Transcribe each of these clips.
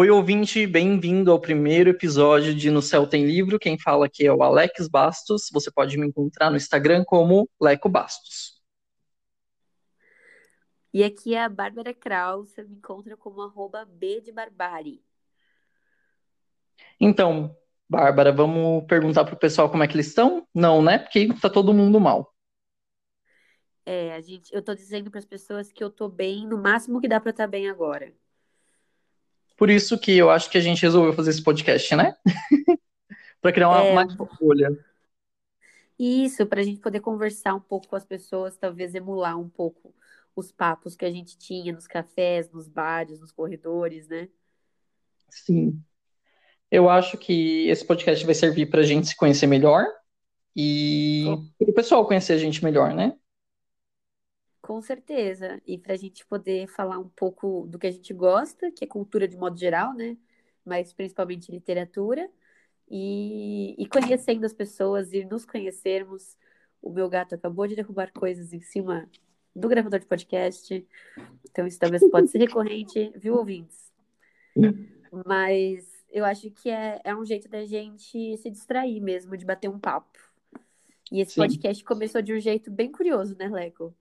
Oi, ouvinte, bem-vindo ao primeiro episódio de No Céu Tem Livro. Quem fala aqui é o Alex Bastos. Você pode me encontrar no Instagram como Leco Bastos. E aqui é a Bárbara Kraus, você me encontra como arroba B de Barbari. Então, Bárbara, vamos perguntar pro pessoal como é que eles estão? Não, né? Porque tá todo mundo mal. É, a gente, eu tô dizendo para as pessoas que eu tô bem, no máximo que dá para estar bem agora. Por isso que eu acho que a gente resolveu fazer esse podcast, né? para criar uma, É, uma po- bolha. isso, para a gente poder conversar um pouco com as pessoas, talvez emular um pouco os papos que a gente tinha nos cafés, nos bares, nos corredores, né? Sim. Eu acho que esse podcast vai servir pra gente se conhecer melhor e Com, o pessoal conhecer a gente melhor, né? Com certeza. E para a gente poder falar um pouco do que a gente gosta, que é cultura de modo geral, né? Mas principalmente literatura. E, e conhecendo as pessoas e nos conhecermos. O meu gato acabou de derrubar coisas em cima do gravador de podcast, então isso talvez pode ser recorrente, viu, ouvintes? Mas eu acho que é, é um jeito da gente se distrair mesmo, de bater um papo. E esse Sim. podcast começou de um jeito bem curioso, né, Leco?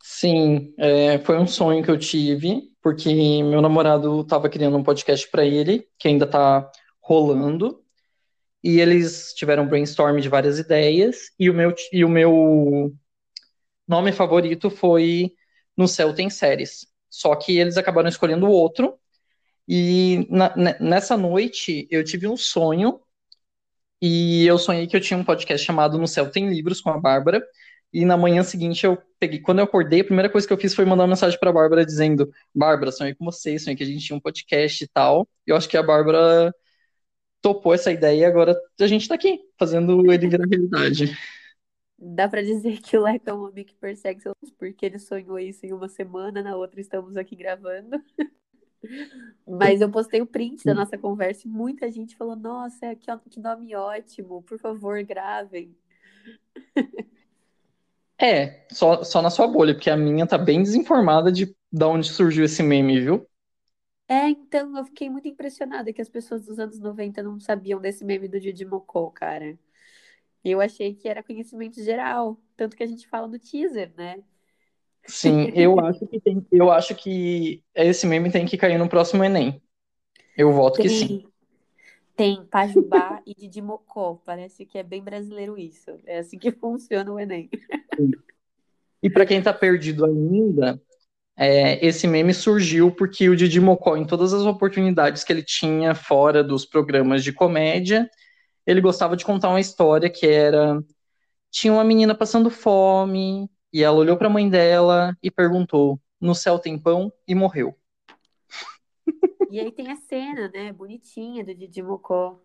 Sim, é, foi um sonho que eu tive, porque meu namorado estava criando um podcast para ele, que ainda está rolando, e eles tiveram um brainstorm de várias ideias, e o meu, e o meu nome favorito foi No Céu Tem Séries. Só que eles acabaram escolhendo outro, e na- ne- nessa noite eu tive um sonho, e eu sonhei que eu tinha um podcast chamado No Céu Tem Livros com a Bárbara, e na manhã seguinte eu peguei, quando eu acordei, a primeira coisa que eu fiz foi mandar uma mensagem pra Bárbara dizendo: Bárbara, sonhei com você, sonhei que a gente tinha um podcast e tal. E eu acho que a Bárbara topou essa ideia e agora a gente tá aqui, fazendo ele virar realidade. Dá pra dizer que o Leco é um homem que persegue seus porque ele sonhou isso em uma semana, na outra estamos aqui gravando. Mas eu postei o print da nossa conversa e muita gente falou: Nossa, que nome ótimo, por favor, gravem. É, só, só na sua bolha, porque a minha tá bem desinformada de, de onde surgiu esse meme, viu? É, então eu fiquei muito impressionada que as pessoas dos anos 90 não sabiam desse meme do Didi Mocó, cara. Eu achei que era conhecimento geral, tanto que a gente fala no teaser, né? Sim, eu acho que tem, eu acho que esse meme tem que cair no próximo Enem. Eu voto que sim. Tem, Pajubá e Didi Mocó. Parece que é bem brasileiro isso. É assim que funciona o Enem. E pra quem tá perdido ainda, É, esse meme surgiu porque o Didi Mocó, em todas as oportunidades que ele tinha fora dos programas de comédia, ele gostava de contar uma história que era: tinha uma menina passando fome, e ela olhou para a mãe dela e perguntou: no céu tem pão? E morreu. E aí tem a cena, né, bonitinha do Didi Mocó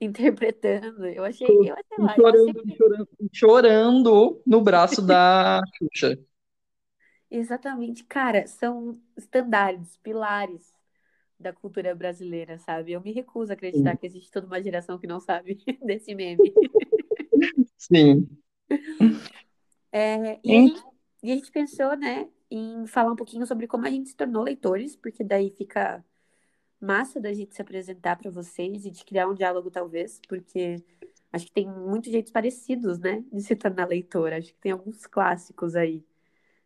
interpretando. Eu achei, eu achei lá, Chorando, achei chorando, chorando no braço da Xuxa. Exatamente, cara, são estandartes, pilares da cultura brasileira, sabe? Eu me recuso a acreditar que existe toda uma geração que não sabe desse meme. Sim. É, e, a gente, e a gente pensou, né, em falar um pouquinho sobre como a gente se tornou leitores, porque daí fica massa da gente se apresentar para vocês e de criar um diálogo, talvez, porque acho que tem muitos jeitos parecidos, né, de se tornar leitor. Acho que tem alguns clássicos aí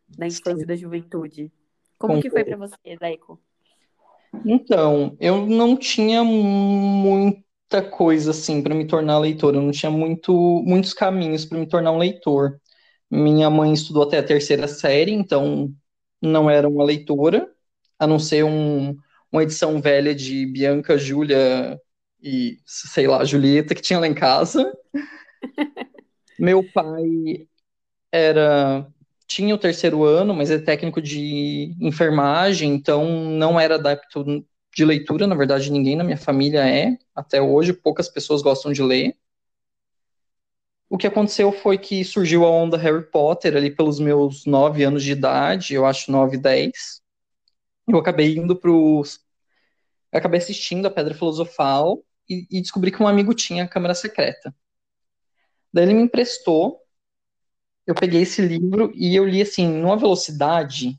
da infância Sim. e da juventude. Como que foi para você, Leco? Então, eu não tinha muita coisa assim para me tornar leitor, eu não tinha muito, muitos caminhos para me tornar um leitor. Minha mãe estudou até a terceira série, então não era uma leitora, a não ser um, uma edição velha de Bianca, Júlia e, sei lá, Julieta que tinha lá em casa. Meu pai era tinha o terceiro ano, mas é técnico de enfermagem, então não era adepto de leitura, na verdade ninguém na minha família é, até hoje poucas pessoas gostam de ler. O que aconteceu foi que surgiu a onda Harry Potter ali pelos meus nove anos de idade, eu acho nove, dez. Eu acabei indo pros... Eu acabei assistindo a Pedra Filosofal e, e descobri que um amigo tinha a Câmara Secreta. Daí ele me emprestou eu peguei esse livro e eu li assim, numa velocidade,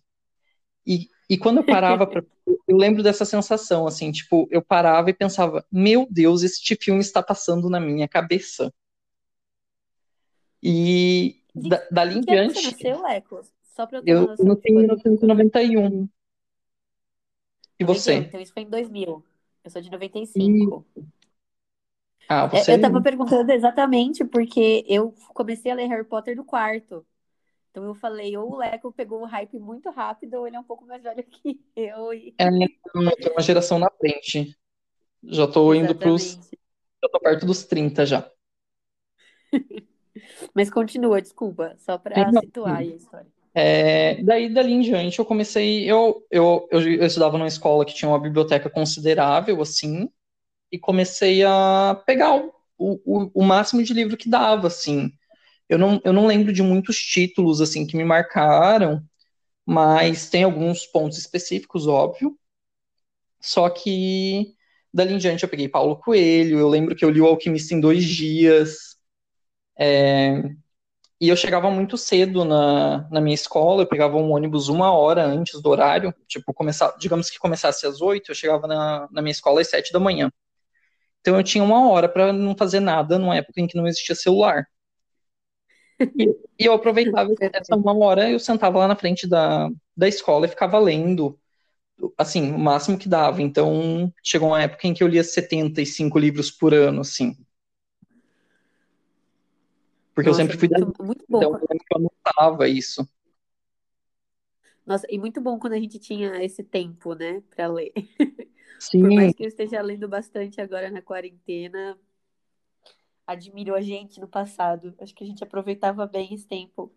e, e quando eu parava para eu lembro dessa sensação, assim, tipo, eu parava e pensava, meu Deus, este filme está passando na minha cabeça. E da, dali em ano você diante, nasceu, Leco? Só pra eu eu nasci de em quando- 1991. E 91, você? Então isso foi em 2000. Eu sou de 95. Ah, É, você Eu tava perguntando exatamente porque eu comecei a ler Harry Potter no quarto. Então eu falei, ou o Leco pegou o hype muito rápido, ou ele é um pouco mais velho que eu. E... é, eu tô uma geração na frente. Já tô indo pros. Já tô perto dos 30 já. Mas continua, desculpa, só pra Sim, não, situar aí a história. É, daí, dali em diante, eu comecei. Eu, eu, eu, eu estudava numa escola que tinha uma biblioteca considerável, assim, e comecei a pegar o, o, o máximo de livro que dava, assim. Eu não, eu não lembro de muitos títulos, assim, que me marcaram, mas tem alguns pontos específicos, óbvio. Só que dali em diante eu peguei Paulo Coelho, eu lembro que eu li O Alquimista em dois dias. É, e eu chegava muito cedo na, na minha escola, eu pegava um ônibus uma hora antes do horário, tipo, começar, digamos que começasse às oito, eu chegava na, na minha escola às sete da manhã. Então eu tinha uma hora para não fazer nada numa época em que não existia celular. E, e eu aproveitava essa uma hora, eu sentava lá na frente da, da escola e ficava lendo, assim, o máximo que dava. Então chegou uma época em que eu lia 75 livros por ano, assim. Porque eu Nossa, sempre fui da muito, muito bom. então eu eu anotava isso. Nossa, e muito bom quando a gente tinha esse tempo, né, pra ler. Por Sim, mais que eu esteja lendo bastante agora na quarentena, admiro a gente no passado. Acho que a gente aproveitava bem esse tempo.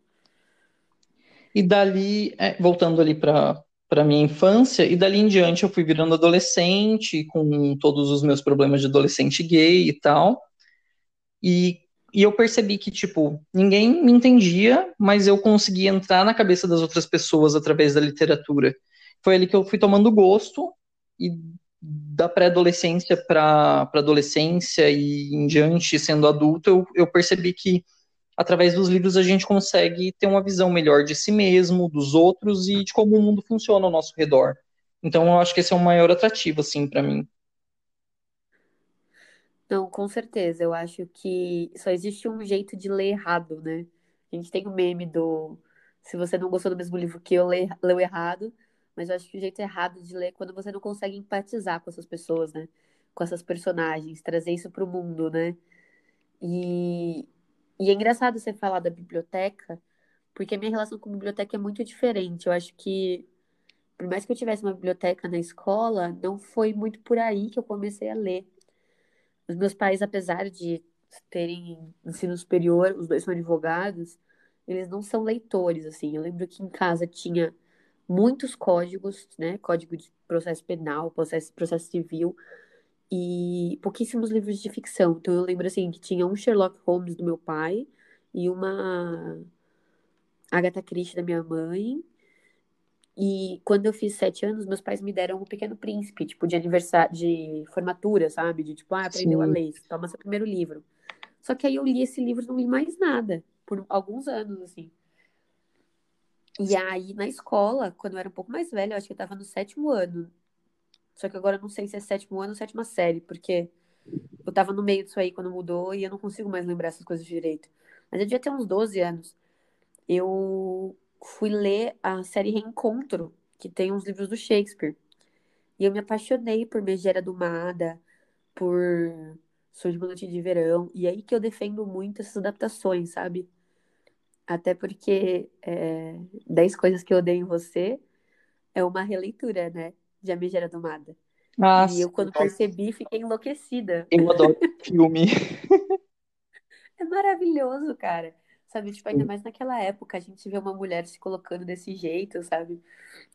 E dali, é, voltando ali para para minha infância, e dali em diante eu fui virando adolescente, com todos os meus problemas de adolescente gay e tal. E, e eu percebi que, tipo, ninguém me entendia, mas eu conseguia entrar na cabeça das outras pessoas através da literatura. Foi ali que eu fui tomando gosto, e da pré-adolescência para adolescência e em diante, sendo adulto, eu, eu percebi que através dos livros a gente consegue ter uma visão melhor de si mesmo, dos outros e de como o mundo funciona ao nosso redor. Então eu acho que esse é o maior atrativo, assim, para mim. Não, com certeza. Eu acho que só existe um jeito de ler errado, né? A gente tem o meme do se você não gostou do mesmo livro que eu, leu errado. Mas eu acho que o jeito errado de ler é quando você não consegue empatizar com essas pessoas, né? Com essas personagens, trazer isso pro mundo, né? E, e é engraçado você falar da biblioteca, porque a minha relação com a biblioteca é muito diferente. Eu acho que, por mais que eu tivesse uma biblioteca na escola, não foi muito por aí que eu comecei a ler. Os meus pais, apesar de terem ensino superior, os dois são advogados, eles não são leitores, assim. Eu lembro que em casa tinha muitos códigos, né? Código de processo penal, processo, processo civil, e pouquíssimos livros de ficção. Então eu lembro, assim, que tinha um Sherlock Holmes do meu pai e uma Agatha Christie da minha mãe. E quando eu fiz sete anos, meus pais me deram um Pequeno Príncipe, tipo, de aniversário, de formatura, sabe? De tipo, ah, aprendeu a Sim. ler, toma seu primeiro livro. Só que aí eu li esse livro e não li mais nada, por alguns anos, assim. E aí, na escola, quando eu era um pouco mais velha, eu acho que eu tava no sétimo ano. Só que agora eu não sei se é sétimo ano ou sétima série, porque eu tava no meio disso aí quando mudou e eu não consigo mais lembrar essas coisas direito. Mas eu devia ter uns 12 anos. Eu fui ler a série Reencontro, que tem uns livros do Shakespeare. E eu me apaixonei por Megera do Mada, por Sonho de uma Noite de Verão. E aí que eu defendo muito essas adaptações, sabe? Até porque é, 10 Coisas que Eu Odeio em Você é uma releitura, né? De A Megera do Mada. Ah, E eu, quando percebi, fiquei enlouquecida. eu adoro filme. É maravilhoso, cara. Sabe, tipo, ainda mais naquela época, a gente vê uma mulher se colocando desse jeito, sabe?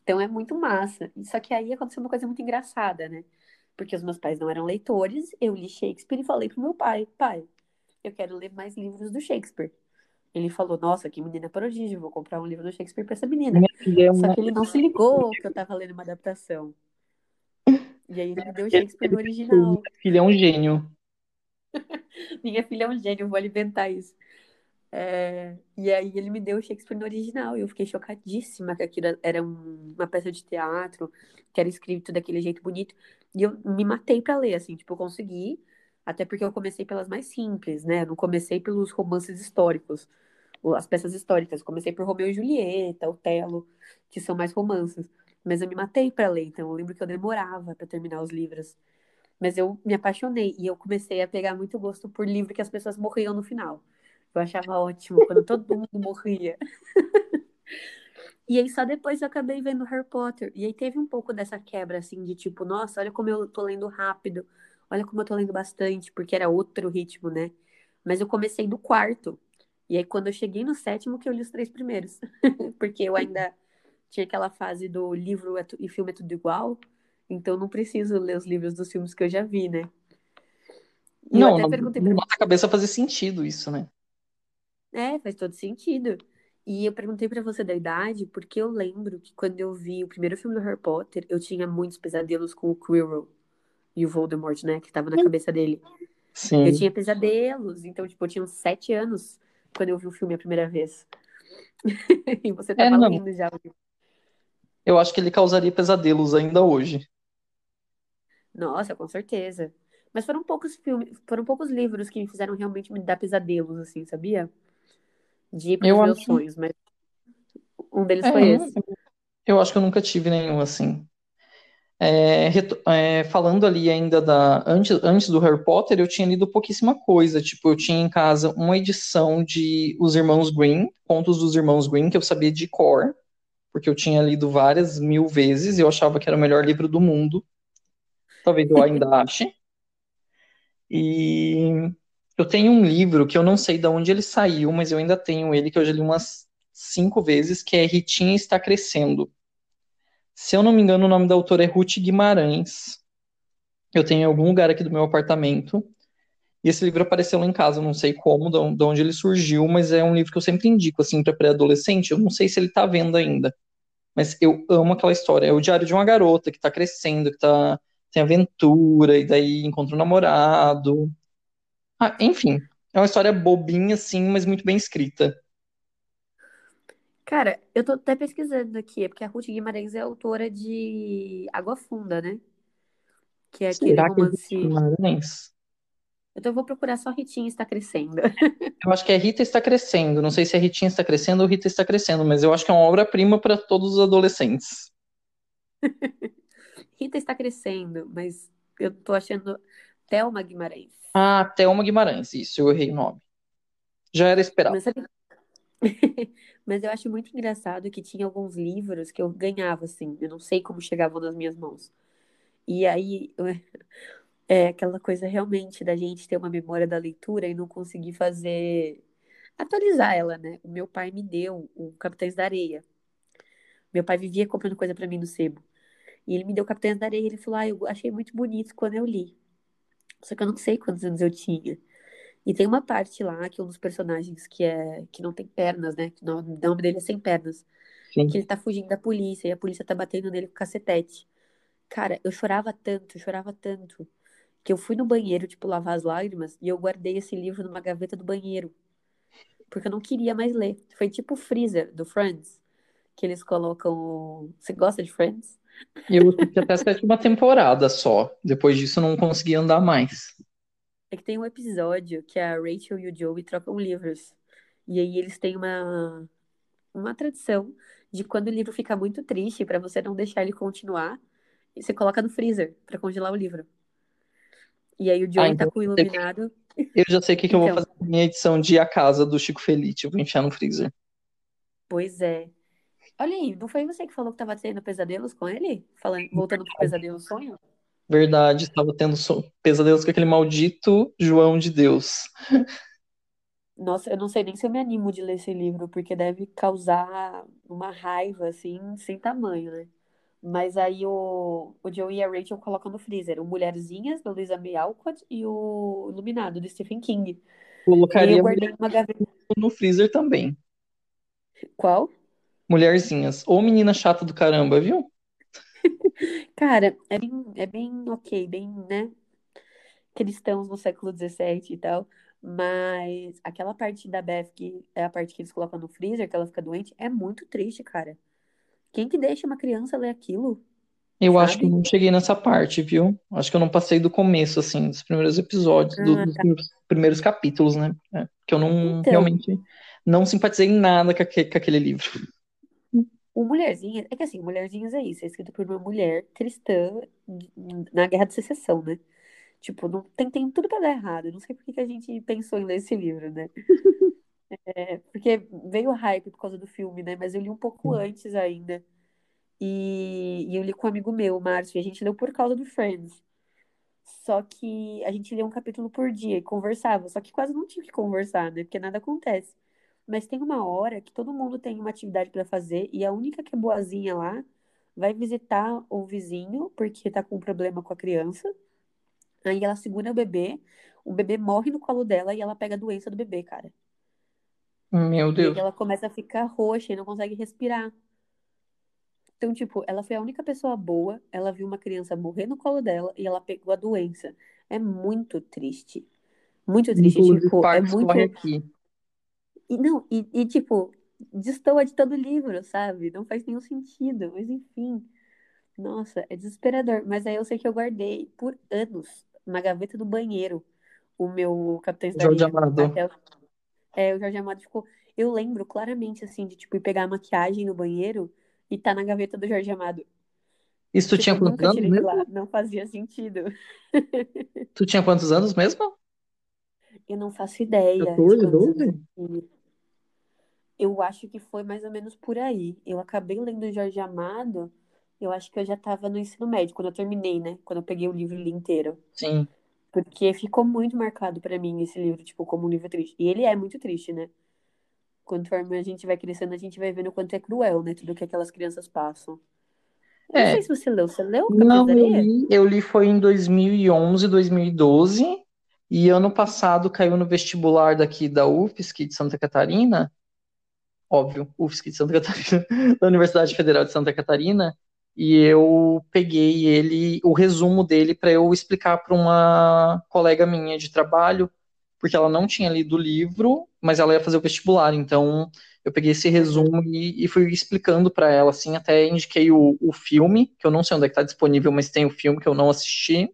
Então é muito massa. Só que aí aconteceu uma coisa muito engraçada, né? Porque os meus pais não eram leitores, eu li Shakespeare e falei pro meu pai, pai, eu quero ler mais livros do Shakespeare. Ele falou, nossa, que menina prodígio, vou comprar um livro do Shakespeare pra essa menina. É Só que ele não se ligou que eu tava lendo uma adaptação. E aí ele me deu Shakespeare no original. Minha filha é um gênio. Minha filha é um gênio, vou alimentar isso. É, e aí ele me deu o Shakespeare no original e eu fiquei chocadíssima que aquilo era um- uma peça de teatro, que era escrito daquele jeito bonito. E eu me matei pra ler, assim, tipo, eu consegui, até porque eu comecei pelas mais simples, né? Não comecei pelos romances históricos, as peças históricas. Eu comecei por Romeu e Julieta, Otelo, que são mais romances. Mas eu me matei pra ler, então eu lembro que eu demorava pra terminar os livros. Mas eu me apaixonei e eu comecei a pegar muito gosto por livro que as pessoas morriam no final. Eu achava ótimo quando todo mundo morria. E aí só depois eu acabei vendo Harry Potter. E aí teve um pouco dessa quebra, assim, de tipo, nossa, olha como eu tô lendo rápido, olha como eu tô lendo bastante, porque era outro ritmo, né? Mas eu comecei do quarto. E aí quando eu cheguei no sétimo que eu li os três primeiros. Porque eu ainda tinha aquela fase do livro é e filme é tudo igual. Então eu não preciso ler os livros dos filmes que eu já vi, né? E eu Não, até na, perguntei pra cabeça fazia sentido isso, né? É, faz todo sentido. E eu perguntei pra você da idade, porque eu lembro que quando eu vi o primeiro filme do Harry Potter, eu tinha muitos pesadelos com o Quirrell e o Voldemort, né, que tava na cabeça dele. Eu Sim. tinha pesadelos, então, tipo, eu tinha uns sete anos quando eu vi o filme a primeira vez. E você É, tava não. lendo já. Eu acho que ele causaria pesadelos ainda hoje. Nossa, com certeza. Mas foram poucos filmes, foram poucos livros que me fizeram realmente me dar pesadelos, assim, sabia? De ir pros Eu meus acho. sonhos, mas um deles É, foi esse. eu acho que eu nunca tive nenhum assim. É, é, falando ali ainda da antes, antes do Harry Potter, eu tinha lido pouquíssima coisa. Tipo, eu tinha em casa uma edição de Os Irmãos Grimm, Contos dos Irmãos Grimm, que eu sabia de cor, porque eu tinha lido várias mil vezes e eu achava que era o melhor livro do mundo. Talvez eu ainda ache. E eu tenho um livro que eu não sei de onde ele saiu, mas eu ainda tenho ele, que eu já li umas cinco vezes, que é Ritinha Está Crescendo. Se eu não me engano, o nome da autora é Ruth Guimarães. Eu tenho em algum lugar aqui do meu apartamento. E esse livro apareceu lá em casa, não sei como, de on- de onde ele surgiu, mas é um livro que eu sempre indico, assim, para pré-adolescente. Eu não sei se ele tá vendo ainda, mas eu amo aquela história. É o diário de uma garota que tá crescendo, que tá, tem aventura, e daí encontra um namorado. Ah, enfim, é uma história bobinha, assim, mas muito bem escrita. Cara, eu tô até pesquisando aqui, é porque a Ruth Guimarães é autora de Água Funda, né? Que é aquele Será que é Ruth romance. Guimarães? Então eu vou procurar só Ritinha está crescendo. Eu acho que é Rita está crescendo. Não sei se é Ritinha está crescendo ou Rita está crescendo, mas eu acho que é uma obra-prima para todos os adolescentes. Rita está crescendo, mas eu tô achando Thelma Guimarães. Ah, Thelma Guimarães, isso, eu errei o nome. Já era esperado. Mas, sabe... mas eu acho muito engraçado que tinha alguns livros que eu ganhava, assim. Eu não sei como chegavam nas minhas mãos. E aí, é aquela coisa realmente da gente ter uma memória da leitura e não conseguir fazer. atualizar ela, né? O meu pai me deu o Capitães da Areia. Meu pai vivia comprando coisa pra mim no sebo. E ele me deu Capitães da Areia e ele falou: Ah, eu achei muito bonito quando eu li. Só que eu não sei quantos anos eu tinha. E tem uma parte lá que um dos personagens que é que não tem pernas, né? Que o nome dele é Sem Pernas. Que Sim. ele tá fugindo da polícia e a polícia tá batendo nele com cacetete. Cara, eu chorava tanto, eu chorava tanto, que eu fui no banheiro, tipo, lavar as lágrimas e eu guardei esse livro numa gaveta do banheiro. Porque eu não queria mais ler. Foi tipo o Freezer do Friends, que eles colocam. Você gosta de Friends? Eu assisti até a sétima temporada só. Depois disso, eu não consegui andar mais. É que tem um episódio que a Rachel e o Joey trocam livros. E aí eles têm uma, uma tradição de quando o livro fica muito triste, pra você não deixar ele continuar, você coloca no freezer pra congelar o livro. E aí o Ah, Joey tá então com o iluminado. eu já sei o que que eu vou Então, fazer com a minha edição de A Casa do Chico Felite. Eu vou enfiar no freezer. pois é. Olha aí, não foi você que falou que tava tendo pesadelos com ele? Falando, voltando pro pesadelo sonho? Verdade, estava tendo so- pesadelos com aquele maldito João de Deus. Nossa, eu não sei nem se eu me animo de ler esse livro, porque deve causar uma raiva, assim, sem tamanho, né? Mas aí o, o Joey e a Rachel colocam no freezer o Mulherzinhas, da Luisa May Alcott, e o Iluminado, do Stephen King. E Colocaria eu guardei numa gaveta. no freezer também. Qual? Mulherzinhas. Ou menina chata do caramba, viu? Cara, é bem, é bem ok, bem, né? Cristãos no século XVII e tal. Mas aquela parte da Beth, que é a parte que eles colocam no freezer, que ela fica doente, é muito triste, cara. Quem que deixa uma criança ler aquilo? Eu acho que eu Sabe? não cheguei nessa parte, viu? Acho que eu não passei do começo, assim, dos primeiros episódios, do- Ah, dos tá. primeiros primeiros capítulos, né? É, porque eu não, Então, realmente, não simpatizei em nada com, com aquele livro. O Mulherzinhas, é que assim, Mulherzinhas é isso, é escrito por uma mulher cristã na Guerra de Secessão, né? Tipo, não, tem, tem tudo pra dar errado. Não sei por que que a gente pensou em ler esse livro, né? É, porque veio hype por causa do filme, né? Mas eu li um pouco antes ainda. E, e eu li com um amigo meu, Márcio, e a gente leu por causa do Friends. Só que a gente lia um capítulo por dia e conversava. Só que quase não tinha que conversar, né? Porque nada acontece. Mas tem uma hora que todo mundo tem uma atividade pra fazer e a única que é boazinha lá vai visitar o vizinho porque tá com um problema com a criança. Aí ela segura o bebê, o bebê morre no colo dela e ela pega a doença do bebê, cara. Meu E Deus. ela começa a ficar roxa e não consegue respirar. Então, tipo, ela foi a única pessoa boa, ela viu uma criança morrer no colo dela e ela pegou a doença. É muito triste. Muito triste, Inclusive, tipo, é muito. aqui. E não, e, e, tipo, destoa de todo livro, sabe? Não faz nenhum sentido, mas enfim. Nossa, é desesperador. Mas aí eu sei que eu guardei por anos na gaveta do banheiro o meu Capitães da Jorge. Amado. Até o, é, o Jorge Amado ficou. Eu lembro claramente, assim, de tipo, ir pegar a maquiagem no banheiro e tá na gaveta do Jorge Amado. Isso tu Tipo, tinha quantos anos de lá. mesmo? Não fazia sentido. Tu tinha quantos anos mesmo? Eu não faço ideia de 14, quantos anos 12? eu tinha. Eu acho que foi mais ou menos por aí. Eu acabei lendo o Jorge Amado, eu acho que eu já estava no ensino médio, quando eu terminei, né? Quando eu peguei o livro li inteiro. Sim. Porque ficou muito marcado pra mim esse livro, tipo, como um livro triste. E ele é muito triste, né? Conforme a gente vai crescendo, a gente vai vendo o quanto é cruel, né? Tudo que aquelas crianças passam. Eu não É, sei se você leu. Você leu não, eu li, eu li foi em 2011, 2012, e ano passado caiu no vestibular daqui da UFSC de Santa Catarina, óbvio, UFSC de Santa Catarina, da Universidade Federal de Santa Catarina, e eu peguei ele, o resumo dele para eu explicar para uma colega minha de trabalho, porque ela não tinha lido o livro, mas ela ia fazer o vestibular, então eu peguei esse resumo e, e fui explicando para ela, assim, até indiquei o, o filme, que eu não sei onde é que tá disponível, mas tem o filme que eu não assisti,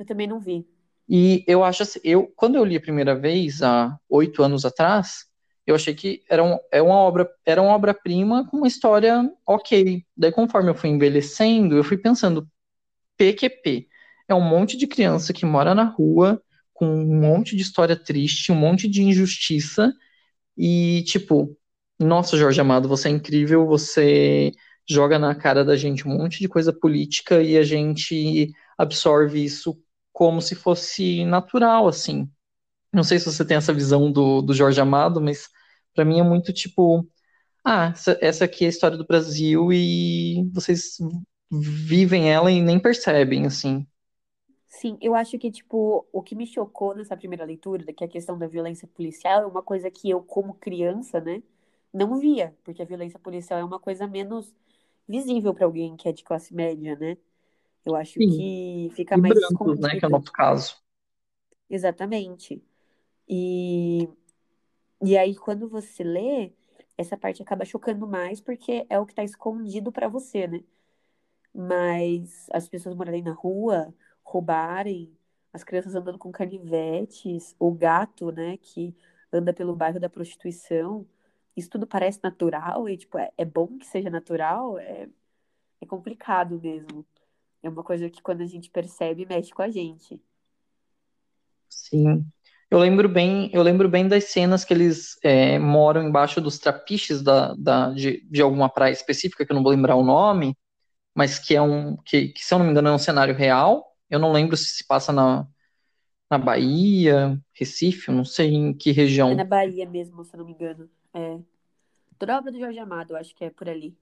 Eu também não vi. e eu acho assim, eu, quando eu li a primeira vez, há oito anos atrás, eu achei que era, um, é uma obra, era uma obra-prima com uma história ok. Daí, conforme eu fui envelhecendo, eu fui pensando, PQP é um monte de criança que mora na rua, com um monte de história triste, um monte de injustiça, e tipo, nossa, Jorge Amado, você é incrível, você joga na cara da gente um monte de coisa política e a gente absorve isso como se fosse natural, assim. Não sei se você tem essa visão do, do Jorge Amado, mas para mim é muito tipo, ah, essa, essa aqui é a história do Brasil e vocês vivem ela e nem percebem, assim. Sim, eu acho que, tipo, o que me chocou nessa primeira leitura, que é a questão da violência policial, é uma coisa que eu, como criança, né, não via, porque a violência policial é uma coisa menos visível para alguém que é de classe média, né? Eu acho Sim. que fica E mais brancos, né, que é o nosso caso. Exatamente. E, e aí, quando você lê, essa parte acaba chocando mais, porque é o que tá escondido para você, né? Mas as pessoas morarem na rua, roubarem, as crianças andando com canivetes, o gato, né, que anda pelo bairro da prostituição, isso tudo parece natural e, tipo, é, é bom que seja natural, é, é complicado mesmo. É uma coisa que quando a gente percebe, mexe com a gente. Sim. Eu lembro bem, eu lembro bem das cenas que eles é, moram embaixo dos trapiches da, da, de, de alguma praia específica, que eu não vou lembrar o nome, mas que é um, que, que, se eu não me engano, é um cenário real. Eu não lembro se se passa na, na Bahia, Recife, eu não sei em que É região. na Bahia mesmo, se eu não me engano. É. Toda obra do Jorge Amado, eu acho que é por ali.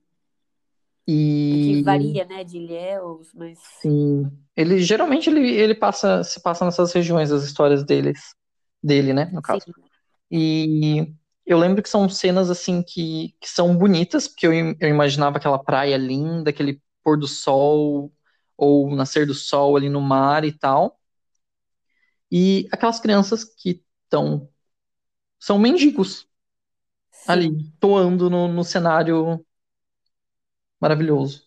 É que E varia, né, de Ilhéus, mas sim, ele geralmente ele, ele passa, se passa nessas regiões, as histórias deles, dele, né, no sim, caso. E eu lembro que são cenas assim que, que são bonitas, porque eu, eu imaginava aquela praia linda, aquele pôr do sol ou nascer do sol ali no mar e tal. E aquelas crianças que Então, são mendigos Sim. ali, toando no, no cenário maravilhoso.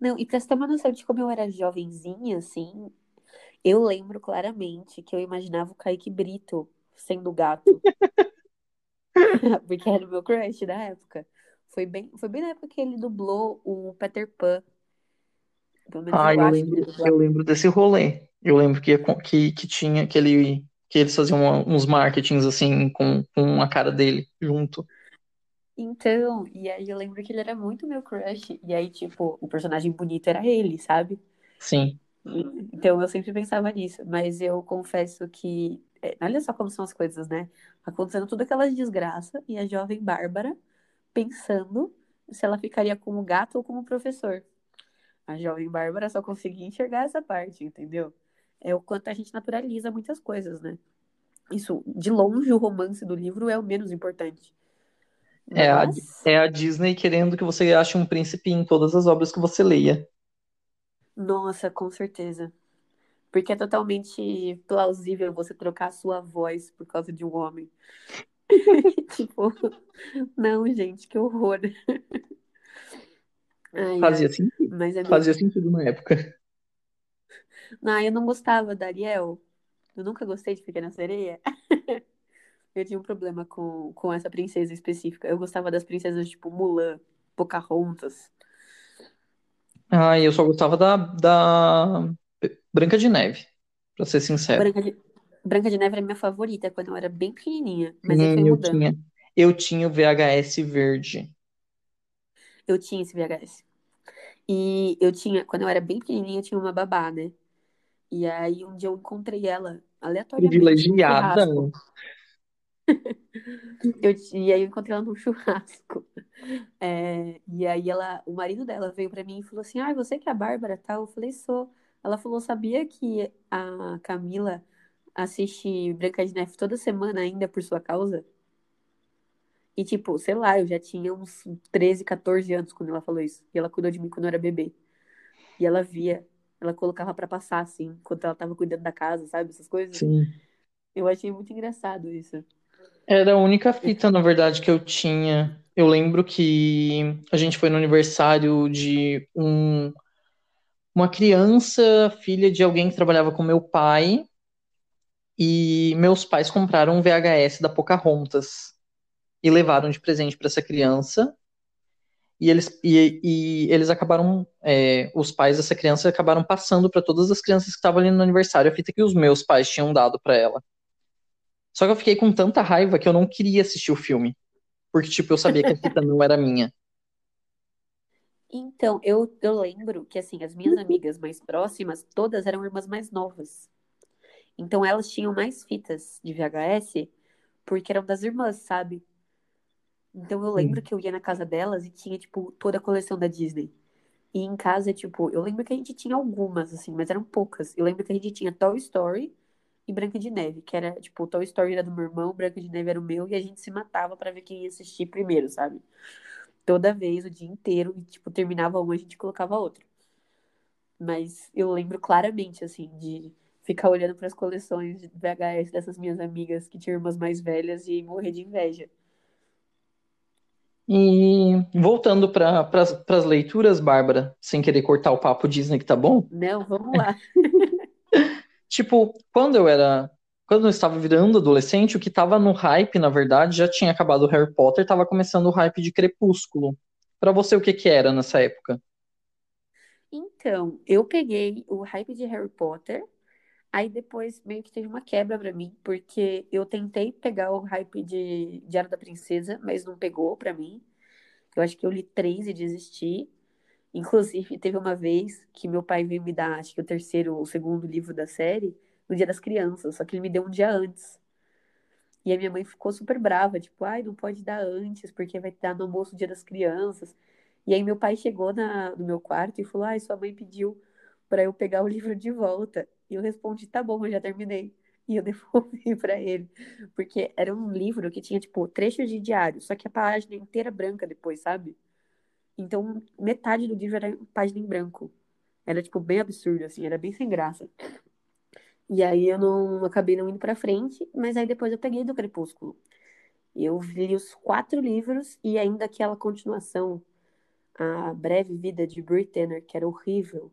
Não, e pra você ter uma noção de como eu era jovenzinha, assim, eu lembro claramente que eu imaginava o Kaique Brito sendo gato. Porque era o meu crush da época. Foi bem, foi bem na época que ele dublou o Peter Pan. Ah, eu eu lembro, eu lembro desse rolê. Eu lembro que, que, que tinha que ele que eles faziam uma- uns marketings assim com, com a cara dele junto. Então, e aí eu lembro que ele era muito meu crush. E aí, tipo, o personagem bonito era ele, sabe? Sim. Então eu sempre pensava nisso, mas eu confesso que, é, olha só como são as coisas, né? Acontecendo toda aquela desgraça e a jovem Bárbara pensando se ela ficaria como gato ou como professor. A jovem Bárbara só conseguia enxergar essa parte, entendeu? É o quanto a gente naturaliza muitas coisas, né? Isso, de longe, o romance do livro é o menos importante. É a, Mas, é a Disney querendo que você ache um príncipe em todas as obras que você leia. Nossa, com certeza. Porque é totalmente plausível você trocar a sua voz por causa de um homem. Tipo, não, gente, que horror. Ai, Fazia ai. sentido. Mas minha. Fazia sentido na época. Não, eu não gostava da Ariel. Eu nunca gostei de Pequena Sereia. Eu tinha um problema com, com essa princesa específica. Eu gostava das princesas tipo Mulan, Pocahontas. Ah, eu só gostava da, da Branca de Neve, pra ser sincero. Branca de, Branca de Neve era minha favorita quando eu era bem pequenininha. Mas aí Hum, foi eu mudando. tinha, eu tinha o VHS verde. Eu tinha esse VHS. E eu tinha, quando eu era bem pequenininha, eu tinha uma babá, né? E aí um dia eu encontrei ela aleatoriamente Privilegiada. Eu, e aí eu encontrei ela num churrasco. É, e aí ela, o marido dela veio pra mim e falou assim: Ah, você que é a Bárbara, tal? Eu falei, sou. Ela falou, sabia que a Camila assiste Branca de Neve toda semana ainda por sua causa? E tipo, sei lá, eu já tinha uns 13, 14 anos quando ela falou isso. E ela cuidou de mim quando eu era bebê. E ela via, ela colocava pra passar assim, enquanto ela tava cuidando da casa, sabe? Essas coisas. Sim. Eu achei muito engraçado isso. Era a única fita, na verdade, que eu tinha. Eu lembro que a gente foi no aniversário de um, uma criança, filha de alguém que trabalhava com meu pai, e meus pais compraram um VHS da Pocahontas e levaram de presente para essa criança. E eles, e, e eles acabaram, é, os pais dessa criança acabaram passando para todas as crianças que estavam ali no aniversário a fita que os meus pais tinham dado para ela. Só que eu fiquei com tanta raiva que eu não queria assistir o filme. Porque, tipo, eu sabia que a fita não era minha. Então, eu, eu lembro que, assim, as minhas amigas mais próximas, todas eram irmãs mais novas. Então, elas tinham mais fitas de VHS porque eram das irmãs, sabe? Então, eu lembro que eu ia na casa delas e tinha, tipo, toda a coleção da Disney. E em casa, tipo, eu lembro que a gente tinha algumas, assim, mas eram poucas. Eu lembro que a gente tinha Toy Story e Branca de Neve, que era, tipo, Toy Story era do meu irmão, Branca de Neve era o meu, e a gente se matava pra ver quem ia assistir primeiro, sabe? Toda vez, o dia inteiro, e, tipo, terminava uma, a gente colocava outra. Mas eu lembro claramente, assim, de ficar olhando para as coleções de VHS dessas minhas amigas que tinham irmãs mais velhas e morrer de inveja. E voltando para as leituras, Bárbara, sem querer cortar o papo Disney que tá bom. Não, vamos lá. Tipo, quando eu era. Quando eu estava virando adolescente, o que tava no hype, na verdade, já tinha acabado o Harry Potter, tava começando o hype de Crepúsculo. Pra você, o que que era nessa época? Então, eu peguei o hype de Harry Potter, aí depois meio que teve uma quebra pra mim, porque eu tentei pegar o hype de Diário da Princesa, mas não pegou pra mim. Eu acho que eu li três e desisti. Inclusive, teve uma vez que meu pai veio me dar, acho que o terceiro ou segundo livro da série, no Dia das Crianças, só que ele me deu um dia antes. E a minha mãe ficou super brava, tipo, ai, não pode dar antes, porque vai dar no almoço do Dia das Crianças. E aí meu pai chegou na, no meu quarto e falou, ai, sua mãe pediu para eu pegar o livro de volta. E eu respondi, tá bom, eu já terminei. E eu devolvi para ele. Porque era um livro que tinha, tipo, trechos de diário, só que a página inteira branca depois, sabe? Então, metade do livro era página em branco. Era, tipo, bem absurdo, assim, era bem sem graça. E aí eu não acabei não indo pra frente, mas aí depois eu peguei do Crepúsculo. Eu li os quatro livros e ainda aquela continuação, A Breve Vida de Brit Tanner, que era horrível.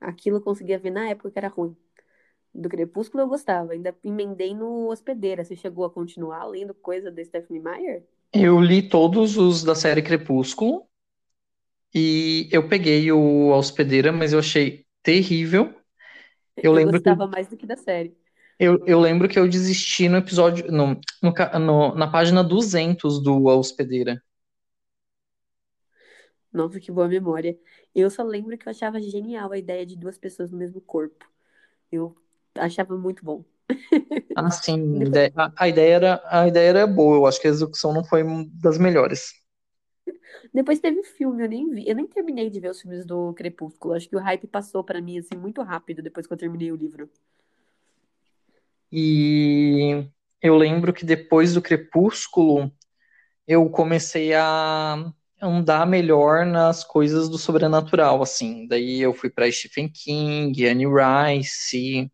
Aquilo eu conseguia ver na época que era ruim. Do Crepúsculo eu gostava, ainda emendei no Hospedeira. Você chegou a continuar lendo coisa da Stephanie Meyer? Eu li todos os da série Crepúsculo e eu peguei o A Hospedeira, mas eu achei terrível. Eu Eu lembro que gostava mais do que da série. eu, eu lembro que eu desisti no episódio no, no no- na página 200 do A Hospedeira. Nossa, que boa memória. Eu só lembro que eu achava genial a ideia de duas pessoas no mesmo corpo. Eu achava muito bom. Ah, sim, Depois, ide- a, a ideia era a ideia era boa. Eu acho que a execução não foi das melhores. depois teve filme, eu nem vi. Eu nem terminei de ver os filmes do Crepúsculo. Acho que o hype passou pra mim assim muito rápido depois que eu terminei o livro. E eu lembro que depois do Crepúsculo eu comecei a andar melhor nas coisas do sobrenatural, assim. Daí eu fui para Stephen King, Anne Rice.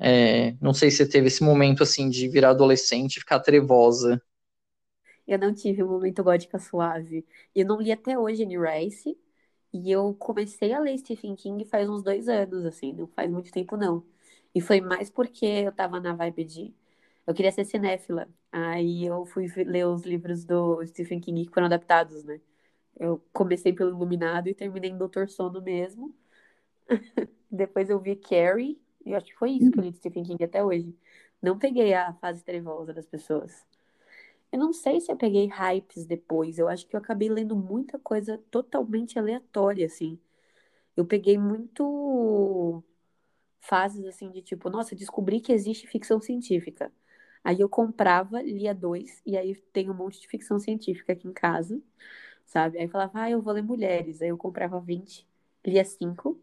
É, não sei se você teve esse momento assim de virar adolescente e ficar trevosa. Eu não tive um momento gótica suave. Eu não li até hoje Anne Rice. E eu comecei a ler Stephen King faz uns dois anos, assim, não faz muito tempo não. E foi mais porque eu tava na vibe de. Eu queria ser cinéfila. Aí eu fui ler os livros do Stephen King que foram adaptados, né? Eu comecei pelo Iluminado e terminei em Doutor Sono mesmo. Depois eu vi Carrie, eu acho que foi isso que eu li de Stephen King até hoje. Não peguei a fase trevosa das pessoas. Eu não sei se eu peguei hypes depois. Eu acho que eu acabei lendo muita coisa totalmente aleatória, assim. Eu peguei muito fases assim de tipo, nossa, descobri que existe ficção científica. Aí eu comprava, lia dois, e aí tem um monte de ficção científica aqui em casa, sabe? Aí eu falava, ah, eu vou ler mulheres. Aí eu comprava 20, lia cinco,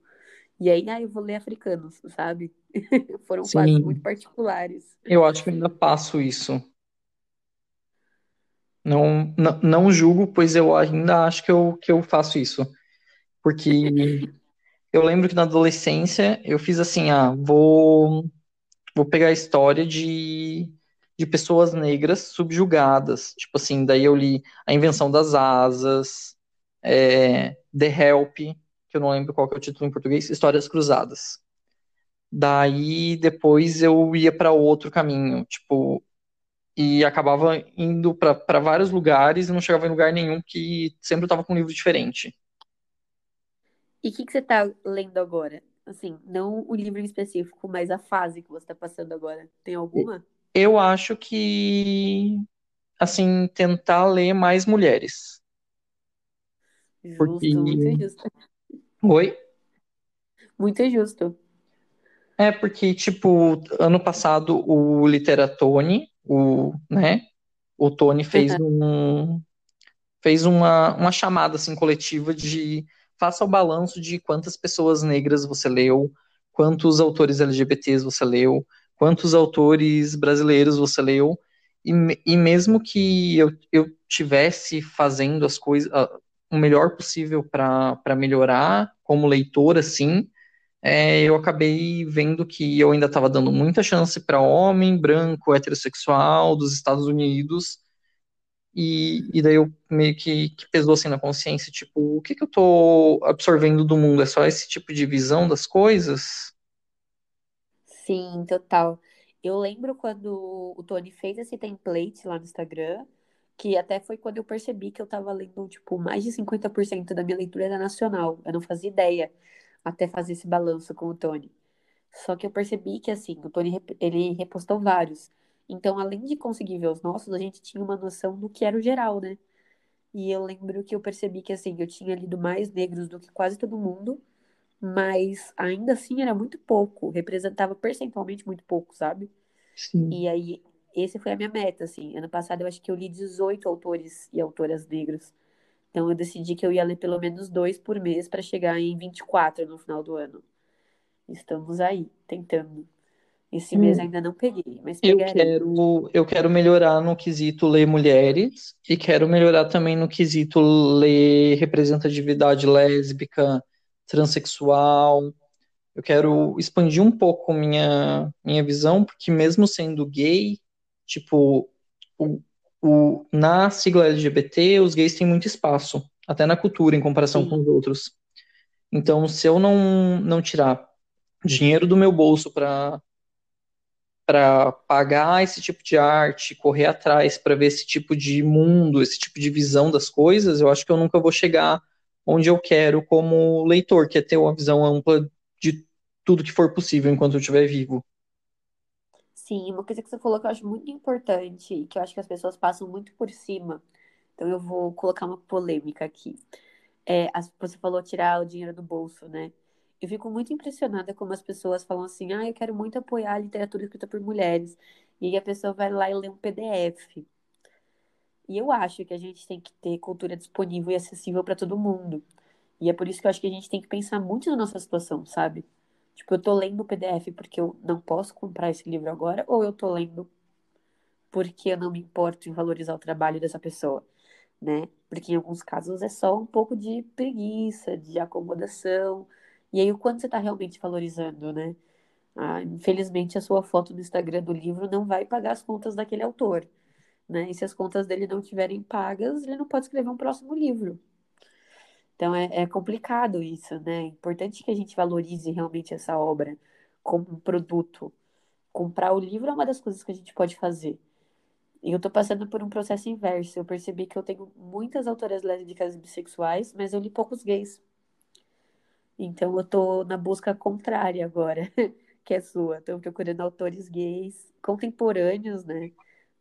e aí, ah, eu vou ler africanos, sabe? Foram fases muito Sim, particulares. eu acho que ainda faço isso. Não, não, não julgo, pois eu ainda acho que eu, que eu faço isso. Porque eu lembro que na adolescência eu fiz assim, ah, vou, vou pegar a história de, de pessoas negras subjugadas. Tipo assim, daí eu li A Invenção das Asas, é, The Help, que eu não lembro qual que é o título em português, Histórias Cruzadas. Daí depois eu ia para outro caminho, tipo, e acabava indo para vários lugares e não chegava em lugar nenhum, que sempre eu tava com um livro diferente. E o que que você tá lendo agora? Assim, não o livro em específico, mas a fase que você tá passando agora. Tem alguma? Eu acho que, assim, tentar ler mais mulheres. Porque. Justo, muito justo. Oi? Muito justo. É porque, tipo, ano passado o Literatone, o, né? O Tony fez um, fez uma, uma chamada assim coletiva de faça o balanço de quantas pessoas negras você leu, quantos autores LGBTs você leu, quantos autores brasileiros você leu, e, e mesmo que eu, eu tivesse fazendo as coisas o melhor possível para melhorar como leitor, assim, é, eu acabei vendo que eu ainda estava dando muita chance para homem branco, heterossexual dos Estados Unidos e, e daí eu meio que, que pesou assim na consciência, tipo, o que que eu tô absorvendo do mundo? É só esse tipo de visão das coisas? Sim, total. Eu lembro quando o Tony fez esse template lá no Instagram, que até foi quando eu percebi que eu tava lendo, tipo, mais de 50% da minha leitura era nacional. Eu não fazia ideia até fazer esse balanço com o Tony. Só que eu percebi que, assim, o Tony, ele repostou vários. Então, além de conseguir ver os nossos, a gente tinha uma noção do que era o geral, né? E eu lembro que eu percebi que, assim, eu tinha lido mais negros do que quase todo mundo, mas ainda assim era muito pouco, representava percentualmente muito pouco, sabe? Sim. E aí, esse foi a minha meta, assim. Ano passado eu acho que eu li 18 autores e autoras negros. Então eu decidi que eu ia ler pelo menos dois por mês para chegar em 24 no final do ano. Estamos aí, tentando. Esse mês Hum, ainda não peguei, mas Eu quero, eu quero melhorar no quesito ler mulheres e quero melhorar também no quesito ler representatividade lésbica, transexual. Eu quero expandir um pouco minha, minha visão, porque mesmo sendo gay, tipo, o, o, na sigla LGBT, os gays têm muito espaço, até na cultura, em comparação Sim. com os outros. Então, se eu não, não tirar dinheiro do meu bolso para para pagar esse tipo de arte, correr atrás para ver esse tipo de mundo, esse tipo de visão das coisas, eu acho que eu nunca vou chegar onde eu quero como leitor, que é ter uma visão ampla de tudo que for possível enquanto eu estiver vivo. Sim, uma coisa que você falou que eu acho muito importante e que eu acho que as pessoas passam muito por cima. Então eu vou colocar uma polêmica aqui. É, você falou tirar o dinheiro do bolso, né? Eu fico muito impressionada como as pessoas falam assim: ah, eu quero muito apoiar a literatura escrita por mulheres. E a pessoa vai lá e lê um PDF. E eu acho que a gente tem que ter cultura disponível e acessível para todo mundo. E é por isso que eu acho que a gente tem que pensar muito na nossa situação, sabe? Tipo, eu tô lendo o PDF porque eu não posso comprar esse livro agora, ou eu tô lendo porque eu não me importo em valorizar o trabalho dessa pessoa, né? Porque em alguns casos é só um pouco de preguiça, de acomodação, e aí, o quanto você está realmente valorizando, né? Ah, infelizmente, a sua foto no Instagram do livro não vai pagar as contas daquele autor, né? E se as contas dele não estiverem pagas, ele não pode escrever um próximo livro. Então, é, é complicado isso, né? É importante que a gente valorize realmente essa obra como um produto. Comprar o livro é uma das coisas que a gente pode fazer. E eu tô passando por um processo inverso. Eu percebi que eu tenho muitas autoras lésbicas e bissexuais, mas eu li poucos gays. Então eu tô na busca contrária agora, que é sua. Estou procurando autores gays contemporâneos, né?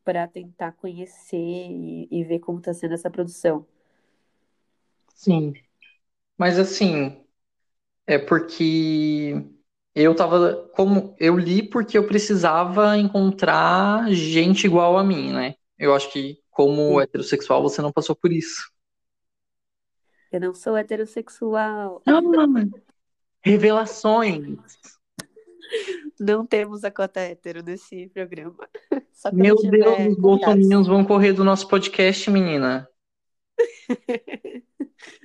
Para tentar conhecer e, e ver como está sendo essa produção. Sim. Mas assim, é porque eu tava. Como eu li porque eu precisava encontrar gente igual a mim, né? Eu acho que, como heterossexual, você não passou por isso. Eu não sou heterossexual. Revelações. Não temos a cota hétero nesse programa. Meu Deus, os bolsoninhos vão correr do nosso podcast, menina.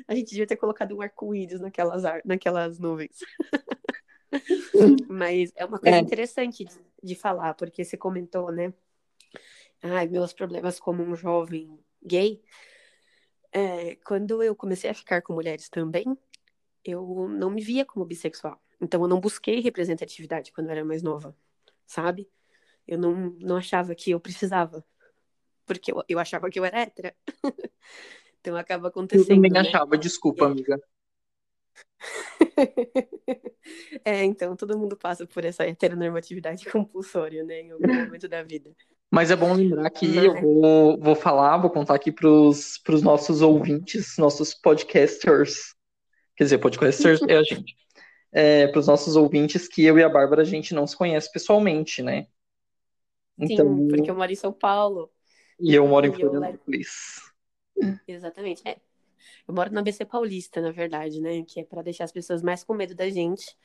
a gente devia ter colocado um arco-íris naquelas, ar... naquelas nuvens. Mas é uma coisa é. interessante de, de falar, porque você comentou, né? Ai, meus problemas como um jovem gay. É, quando eu comecei a ficar com mulheres também, eu não me via como bissexual. Então eu não busquei representatividade quando eu era mais nova, sabe? Eu não, não achava que eu precisava. Porque eu, eu achava que eu era hétera. então acaba acontecendo. Eu também né? achava, desculpa, amiga. é, então todo mundo passa por essa heteronormatividade compulsória, né, em algum momento da vida. Mas é bom lembrar que Mas... eu vou, vou falar, vou contar aqui para os nossos ouvintes, nossos podcasters. Quer dizer, podcasters é a gente. É, para os nossos ouvintes que eu e a Bárbara a gente não se conhece pessoalmente, né? Então... Sim, porque eu moro em São Paulo. E eu moro em Florianópolis. Exatamente. É. Eu moro na BC Paulista, na verdade, né? Que é para deixar as pessoas mais com medo da gente,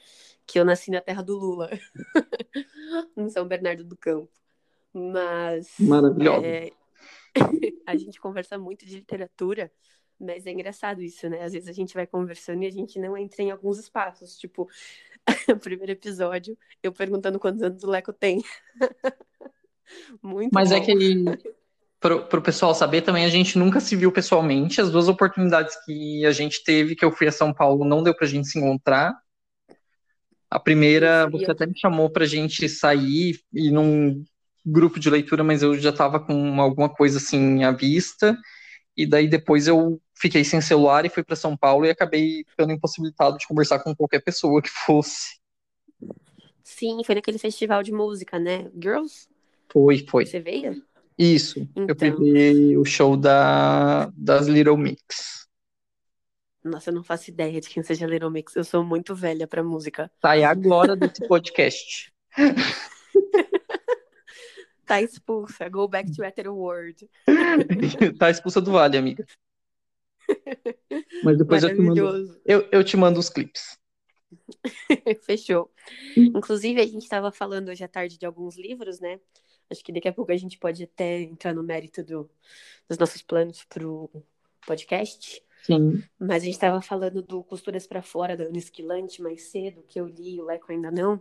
que eu nasci na terra do Lula, em São Bernardo do Campo. Mas. Maravilhosa. É, a gente conversa muito de literatura, mas é engraçado isso, né? Às vezes a gente vai conversando e a gente não entra em alguns espaços. Tipo, o primeiro episódio, eu perguntando quantos anos o Leco tem. muito Mas é bom. é que, para o pessoal saber também, a gente nunca se viu pessoalmente. As duas oportunidades que a gente teve, que eu fui a São Paulo, não deu para a gente se encontrar. A primeira, você até me chamou para a gente sair e não grupo de leitura, mas eu já estava com alguma coisa assim à vista. E daí depois eu fiquei sem celular e fui para São Paulo e acabei ficando impossibilitado de conversar com qualquer pessoa que fosse. Sim, foi naquele festival de música, né? Girls? Foi, foi. Você veio? Isso. Então... Eu fui o show da, das Little Mix. Nossa, eu não faço ideia de quem seja Little Mix. Eu sou muito velha pra música. Tá aí a glória desse podcast. Tá expulsa. Go back to Ether World. tá expulsa do Vale, amiga. Mas depois eu te, mando, eu, eu te mando os clipes. Fechou. Inclusive, a gente estava falando hoje à tarde de alguns livros, né? Acho que daqui a pouco a gente pode até entrar no mérito do, dos nossos planos para o podcast. Sim. Mas a gente estava falando do Costuras para Fora, da Ana Esquilante, mais cedo, que eu li, o Leco ainda não.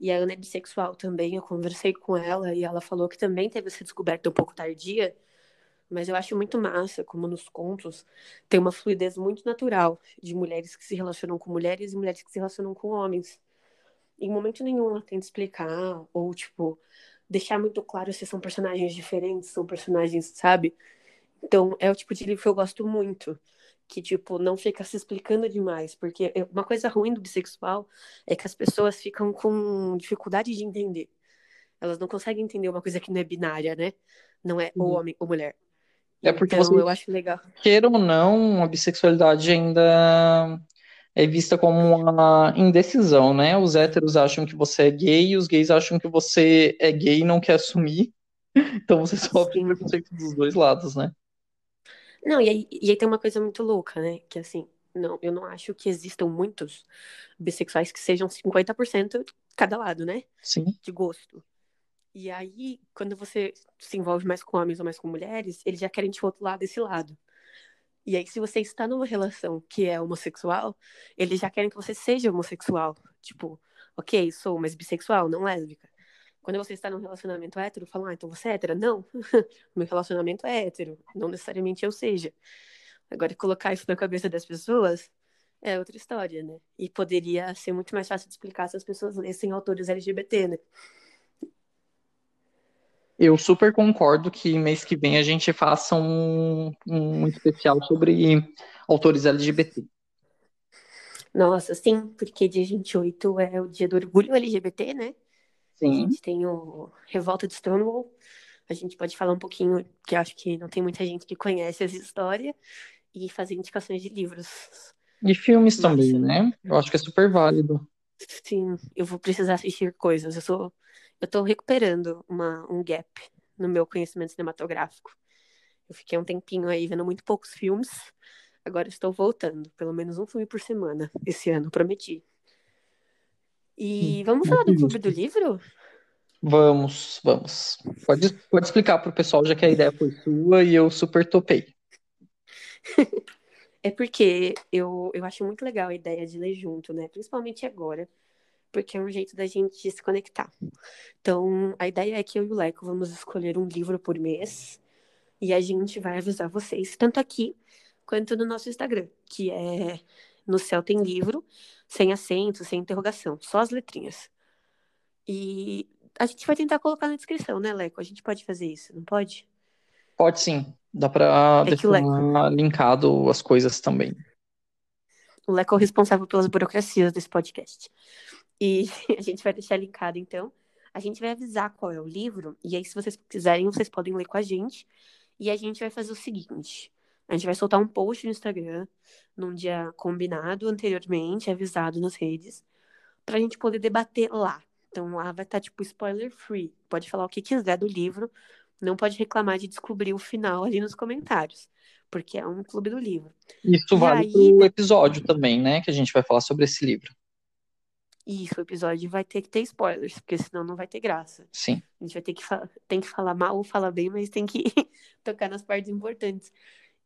E a Ana é bissexual também, eu conversei com ela e ela falou que também teve essa descoberta um pouco tardia, mas eu acho muito massa, como nos contos, tem uma fluidez muito natural de mulheres que se relacionam com mulheres e mulheres que se relacionam com homens. Em momento nenhum ela tenta explicar, ou, tipo, deixar muito claro se são personagens diferentes, são personagens, sabe? Então, é o tipo de livro que eu gosto muito. Que, tipo, não fica se explicando demais. Porque uma coisa ruim do bissexual é que as pessoas ficam com dificuldade de entender. Elas não conseguem entender uma coisa que não é binária, né? Não é ou homem ou mulher. É porque então, você, eu acho legal. queira ou não, a bissexualidade ainda é vista como uma indecisão, né? Os héteros acham que você é gay, os gays acham que você é gay e não quer assumir. Então você sofre Sim. preconceito dos dois lados, né? Não, e aí, e aí tem uma coisa muito louca, né? Que assim, não, eu não acho que existam muitos bissexuais que sejam 50% cada lado, né? Sim. De gosto. E aí, quando você se envolve mais com homens ou mais com mulheres, eles já querem te rotular desse lado. E aí, se você está numa relação que é homossexual, eles já querem que você seja homossexual. Tipo, ok, sou, mas bissexual, não lésbica. Quando você está num relacionamento hétero, falam, ah, então você é hétera? Não, meu relacionamento é hétero, não necessariamente eu seja. Agora, colocar isso na cabeça das pessoas é outra história, né? E poderia ser muito mais fácil de explicar se as pessoas lessem autores LGBT, né? Eu super concordo que mês que vem a gente faça um, um especial sobre autores LGBT. Nossa, sim, porque dia 28 é o dia do orgulho LGBT, né? A Sim. gente tem o Revolta de Stonewall. A gente pode falar um pouquinho, que acho que não tem muita gente que conhece essa história, e fazer indicações de livros. E filmes Massa. também, né? Eu acho que é super válido. Sim, eu vou precisar assistir coisas. Eu sou, eu tô recuperando uma, um gap no meu conhecimento cinematográfico. Eu fiquei um tempinho aí vendo muito poucos filmes. Agora estou voltando, pelo menos um filme por semana esse ano, prometi. E vamos falar do Clube do Livro? Vamos, vamos. Pode, pode explicar pro pessoal, já que a ideia foi sua e eu super topei. É porque eu, eu acho muito legal a ideia de ler junto, né? Principalmente agora, porque é um jeito da gente se conectar. Então, a ideia é que eu e o Leco vamos escolher um livro por mês e a gente vai avisar vocês, tanto aqui quanto no nosso Instagram, que é No Céu Tem Livro, sem acento, sem interrogação, só as letrinhas. E a gente vai tentar colocar na descrição, né, Leco? A gente pode fazer isso, não pode? Pode sim. Dá pra É o Leco- deixar linkado as coisas também. O Leco é o responsável pelas burocracias desse podcast. E a gente vai deixar linkado, então. A gente vai avisar qual é o livro, e aí, se vocês quiserem, vocês podem ler com a gente. E a gente vai fazer o seguinte: a gente vai soltar um post no Instagram, num dia combinado anteriormente, avisado nas redes, pra gente poder debater lá. Então lá vai estar, tipo, spoiler free. Pode falar o que quiser do livro, não pode reclamar de descobrir o final ali nos comentários, porque é um clube do livro. Isso E vale aí- pro episódio também, né? Que a gente vai falar sobre esse livro. Isso, o episódio vai ter que ter spoilers, porque senão não vai ter graça. Sim. A gente vai ter que, tem que falar mal ou falar bem, mas tem que tocar nas partes importantes.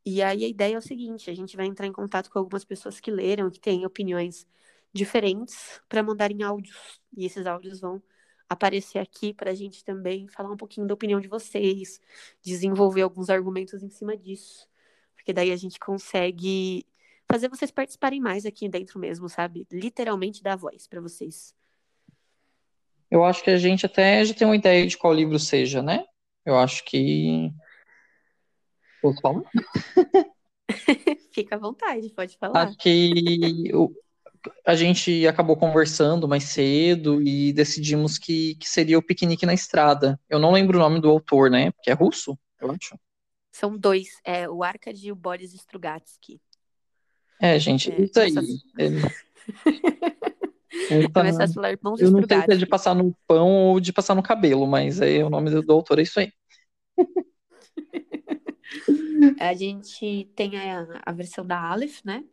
E aí a ideia é o seguinte: a gente vai entrar em contato com algumas pessoas que leram, que têm opiniões diferentes, para mandarem áudios. E esses áudios vão aparecer aqui para a gente também falar um pouquinho da opinião de vocês, desenvolver alguns argumentos em cima disso. Porque daí a gente consegue fazer vocês participarem mais aqui dentro mesmo, sabe? Literalmente dar voz para vocês. Eu acho que a gente até já tem uma ideia de qual livro seja, né? Eu acho que. Posso falar? Fica à vontade, pode falar. Acho que a gente acabou conversando mais cedo e decidimos que, que seria o Piquenique na Estrada. Eu não lembro o nome do autor, né? Porque é russo, eu acho. São dois, é o Arkady e o Boris Strugatsky. É, gente, É, isso aí. É mais fácil falar irmãos Eu não sei se é de passar no pão ou de passar no cabelo, mas aí o nome do, do autor é isso aí. A gente tem a, a versão da Aleph, né?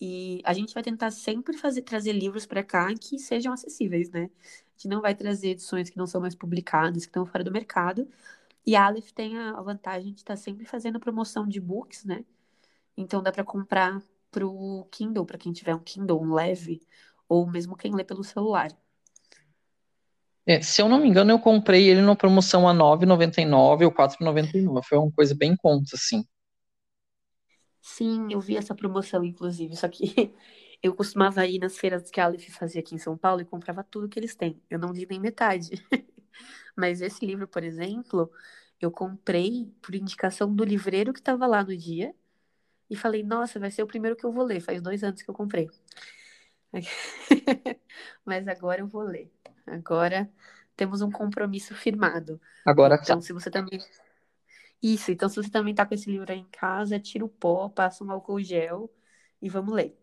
E a gente vai tentar sempre fazer, trazer livros para cá que sejam acessíveis, né? A gente não vai trazer edições que não são mais publicadas, que estão fora do mercado. E a Aleph tem a a vantagem de estar sempre fazendo promoção de books, né? Então dá para comprar pro Kindle, para quem tiver um Kindle, um leve, ou mesmo quem lê pelo celular. É, se eu não me engano, eu comprei ele numa promoção a R$ 9,99 ou R$ 4,99. Foi uma coisa bem conta, assim. Sim, eu vi essa promoção, inclusive, só que eu costumava ir nas feiras que a Aleph fazia aqui em São Paulo e comprava tudo que eles têm. Eu não li nem metade. Mas esse livro, por exemplo, eu comprei por indicação do livreiro que estava lá no dia e falei, nossa, vai ser o primeiro que eu vou ler. Faz dois anos que eu comprei. Mas agora eu vou ler. Agora temos um compromisso firmado. Agora Então, tá. se você também. Isso, então se você também tá com esse livro aí em casa, tira o pó, passa um álcool gel e vamos ler.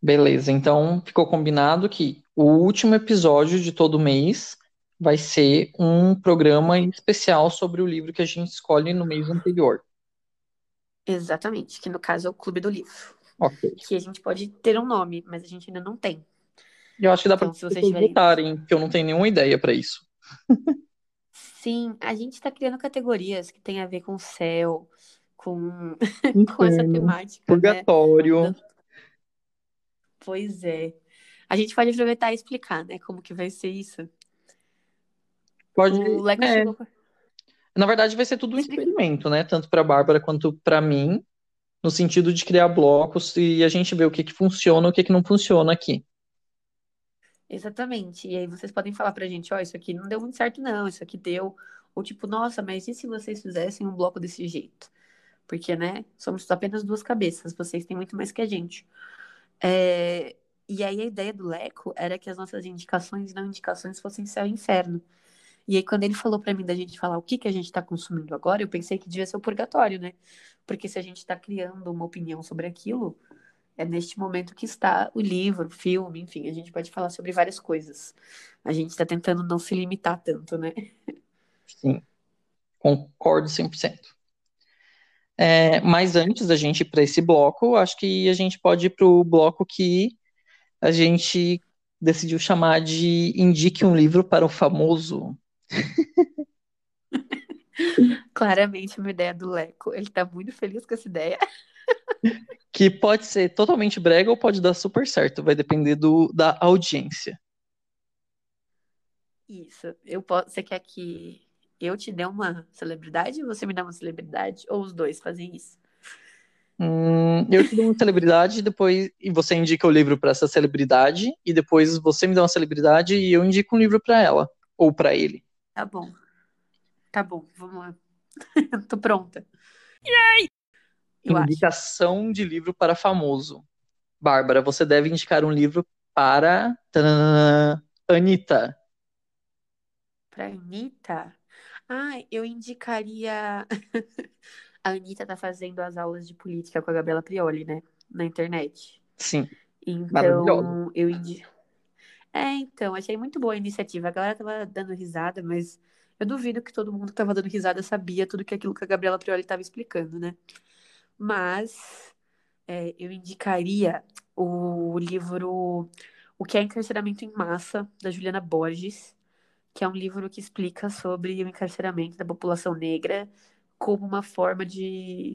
Beleza, então ficou combinado que o último episódio de todo mês vai ser um programa especial sobre o livro que a gente escolhe no mês anterior. Exatamente, que no caso é o Clube do Livro. Ok. Que a gente pode ter um nome, mas a gente ainda não tem. Eu acho que dá para Então, se vocês tiverem. votarem, porque eu não tenho nenhuma ideia para isso. Sim, a gente está criando categorias que tem a ver com o céu, com, com essa temática, né? Purgatório. Pois é. A gente pode aproveitar e explicar, né, como que vai ser isso. Pode. O Leco é, chegou. Na verdade, vai ser tudo um experimento, né? Tanto para Bárbara quanto para mim, no sentido de criar blocos e a gente ver o que que funciona e o que que não funciona aqui. Exatamente. E aí vocês podem falar pra gente, ó, isso aqui não deu muito certo, não, isso aqui deu. Ou tipo, nossa, mas e se vocês fizessem um bloco desse jeito? Porque, né, somos apenas duas cabeças, vocês têm muito mais que a gente. É, E aí a ideia do Leco era que as nossas indicações e não indicações fossem céu e inferno. E aí quando ele falou pra mim da gente falar o que que a gente tá consumindo agora, eu pensei que devia ser o purgatório, né? Porque se a gente tá criando uma opinião sobre aquilo, é neste momento que está o livro, o filme, enfim, a gente pode falar sobre várias coisas. A gente está tentando não se limitar tanto, né? Sim, concordo 100%. É, mas antes da gente ir para esse bloco, acho que a gente pode ir para o bloco que a gente decidiu chamar de Indique um livro para o famoso. Claramente uma ideia do Leco. Ele tá muito feliz com essa ideia. Que pode ser totalmente brega ou pode dar super certo, vai depender do, da audiência. Isso. Eu posso... Você quer que eu te dê uma celebridade ou você me dá uma celebridade? Ou os dois fazem isso? Hum, eu te dou uma celebridade depois e você indica o livro para essa celebridade e depois você me dá uma celebridade e eu indico um livro para ela ou para ele. Tá bom. Tá bom, vamos lá. Tô pronta. Yay! Eu acho. Indicação de livro para famoso. Bárbara, você deve indicar um livro para Anitta. Pra Anitta? Ah, eu indicaria. A Anitta tá fazendo as aulas de política com a Gabriela Prioli, né? Na internet. Sim, Então, eu indi... É, então, achei muito boa a iniciativa. A galera tava dando risada, mas eu duvido que todo mundo que tava dando risada sabia tudo que aquilo que a Gabriela Prioli tava explicando, né? Mas é, eu indicaria o livro O que é Encarceramento em Massa, da Juliana Borges, que é um livro que explica sobre o encarceramento da população negra como uma forma de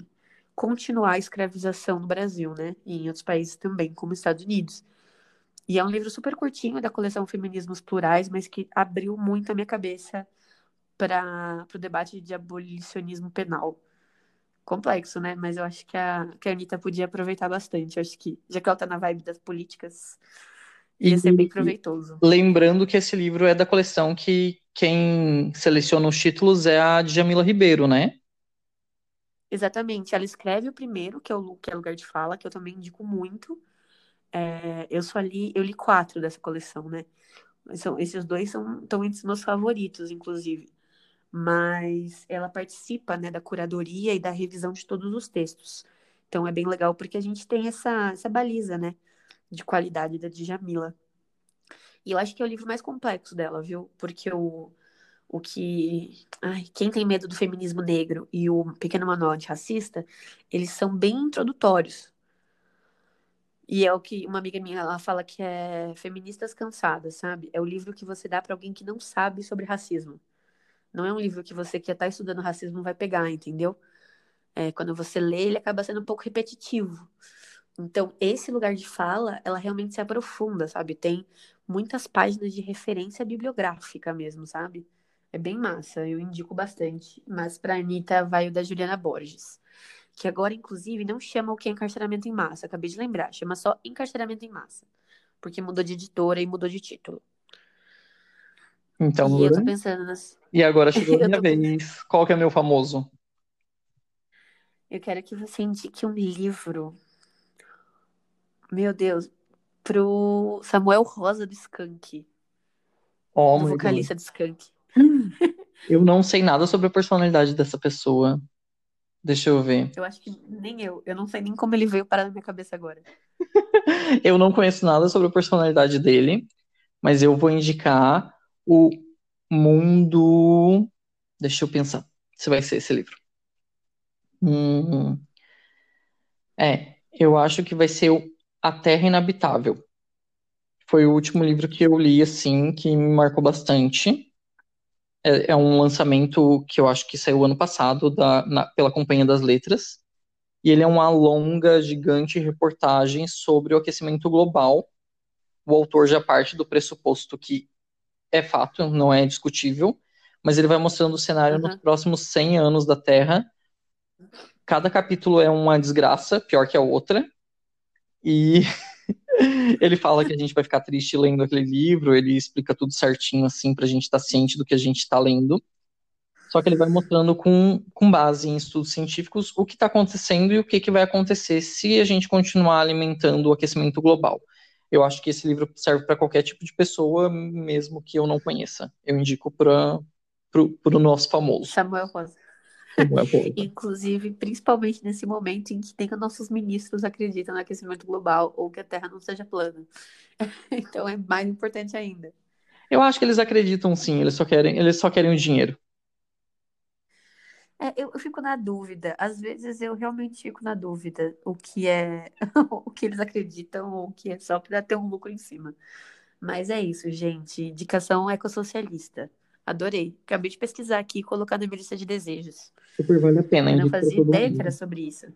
continuar a escravização no Brasil, né? E em outros países também, como os Estados Unidos. E é um livro super curtinho da coleção Feminismos Plurais, mas que abriu muito a minha cabeça para o debate de abolicionismo penal. Complexo, né? Mas eu acho que a, que a Anitta podia aproveitar bastante. Eu acho que, já que ela tá na vibe das políticas, ia ser bem E proveitoso. lembrando que esse livro é da coleção que quem seleciona os títulos é a Djamila Ribeiro, né? Exatamente. Ela escreve o primeiro, que é o que é Lugar de Fala, que eu também indico muito. É, eu só li, eu li quatro dessa coleção, né? São, esses dois são, estão entre os meus favoritos, inclusive. Mas ela participa, né, da curadoria e da revisão de todos os textos. Então é bem legal porque a gente tem essa, essa baliza, né, de qualidade da Djamila. E eu acho que é o livro mais complexo dela, viu? Porque o, o que. Ai, quem tem medo do feminismo negro e o Pequeno Manual Antirracista, eles são bem introdutórios. E é o que uma amiga minha ela fala que é Feministas Cansadas, sabe? É o livro que você dá para alguém que não sabe sobre racismo. Não é um livro que você que está estudando racismo vai pegar, entendeu? É, quando você lê, ele acaba sendo um pouco repetitivo. Então, esse lugar de fala, ela realmente se aprofunda, sabe? Tem muitas páginas de referência bibliográfica mesmo, sabe? É bem massa, eu indico bastante. Mas pra Anitta vai o da Juliana Borges. Que agora, inclusive, não chama o que é encarceramento em massa, acabei de lembrar. Chama só encarceramento em massa. Porque mudou de editora e mudou de título. Então, e eu tô pensando nas. E agora chegou a minha vez. Qual que é meu famoso? Eu quero que você indique um livro. Meu Deus, pro Samuel Rosa do Skank. Oh, do vocalista God. do Skank. Eu não sei nada sobre a personalidade dessa pessoa. Deixa eu ver. Eu acho que nem eu. Eu não sei nem como ele veio parar na minha cabeça agora. eu não conheço nada sobre a personalidade dele, mas eu vou indicar o Mundo. Deixa eu pensar se vai ser esse livro. Hum, é, eu acho que vai ser o A Terra Inabitável. Foi o último livro que eu li, assim, que me marcou bastante. É, é um lançamento que eu acho que saiu ano passado da, na, pela Companhia das Letras. E ele é uma longa, gigante reportagem sobre o aquecimento global. O autor já parte do pressuposto que é fato, não é discutível, mas ele vai mostrando o cenário uhum. nos próximos 100 anos da Terra Cada capítulo é uma desgraça, pior que a outra. E ele fala que a gente vai ficar triste lendo aquele livro, ele explica tudo certinho, assim, pra gente estar tá ciente do que a gente está lendo. Só que ele vai mostrando com, com base em estudos científicos o que está acontecendo e o que, que vai acontecer se a gente continuar alimentando o aquecimento global. Eu acho que esse livro serve para qualquer tipo de pessoa, mesmo que eu não conheça. Eu indico para o nosso famoso. Samuel Rosa. Inclusive, principalmente nesse momento em que tem que nossos ministros acreditam no aquecimento global ou que a Terra não seja plana. então é mais importante ainda. Eu acho que eles acreditam sim, eles só querem, eles só querem o dinheiro. É, eu, eu, fico na dúvida. Às vezes eu realmente fico na dúvida o que é o que eles acreditam ou o que é só para ter um lucro em cima. Mas é isso, gente. Indicação ecossocialista. Adorei. Acabei de pesquisar aqui e colocar na minha lista de desejos. Super vale a pena. Eu não fazia ideia mundo. que era sobre isso.